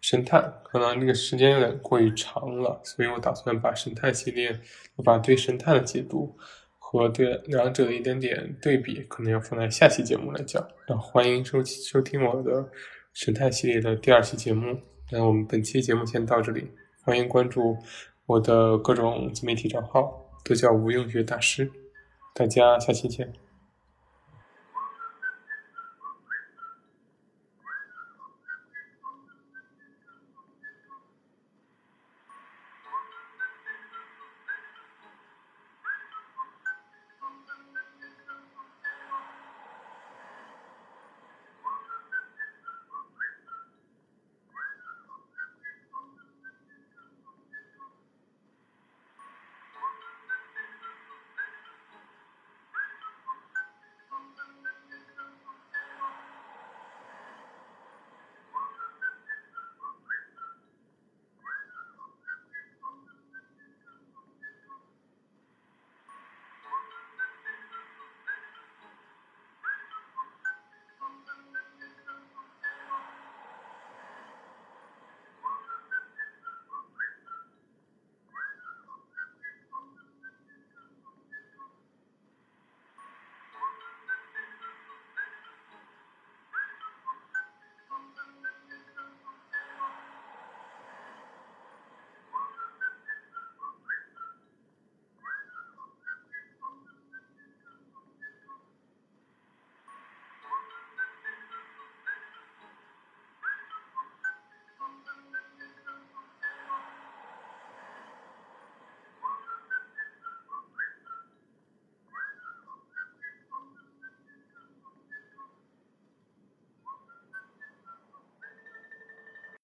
神探，可能那个时间有点过于长了，所以我打算把神探系列，把对神探的解读和对两者的一点点对比，可能要放在下期节目来讲。然后欢迎收收听我的神探系列的第二期节目。那我们本期节目先到这里，欢迎关注我的各种自媒体账号，都叫无用学大师。大家下期见。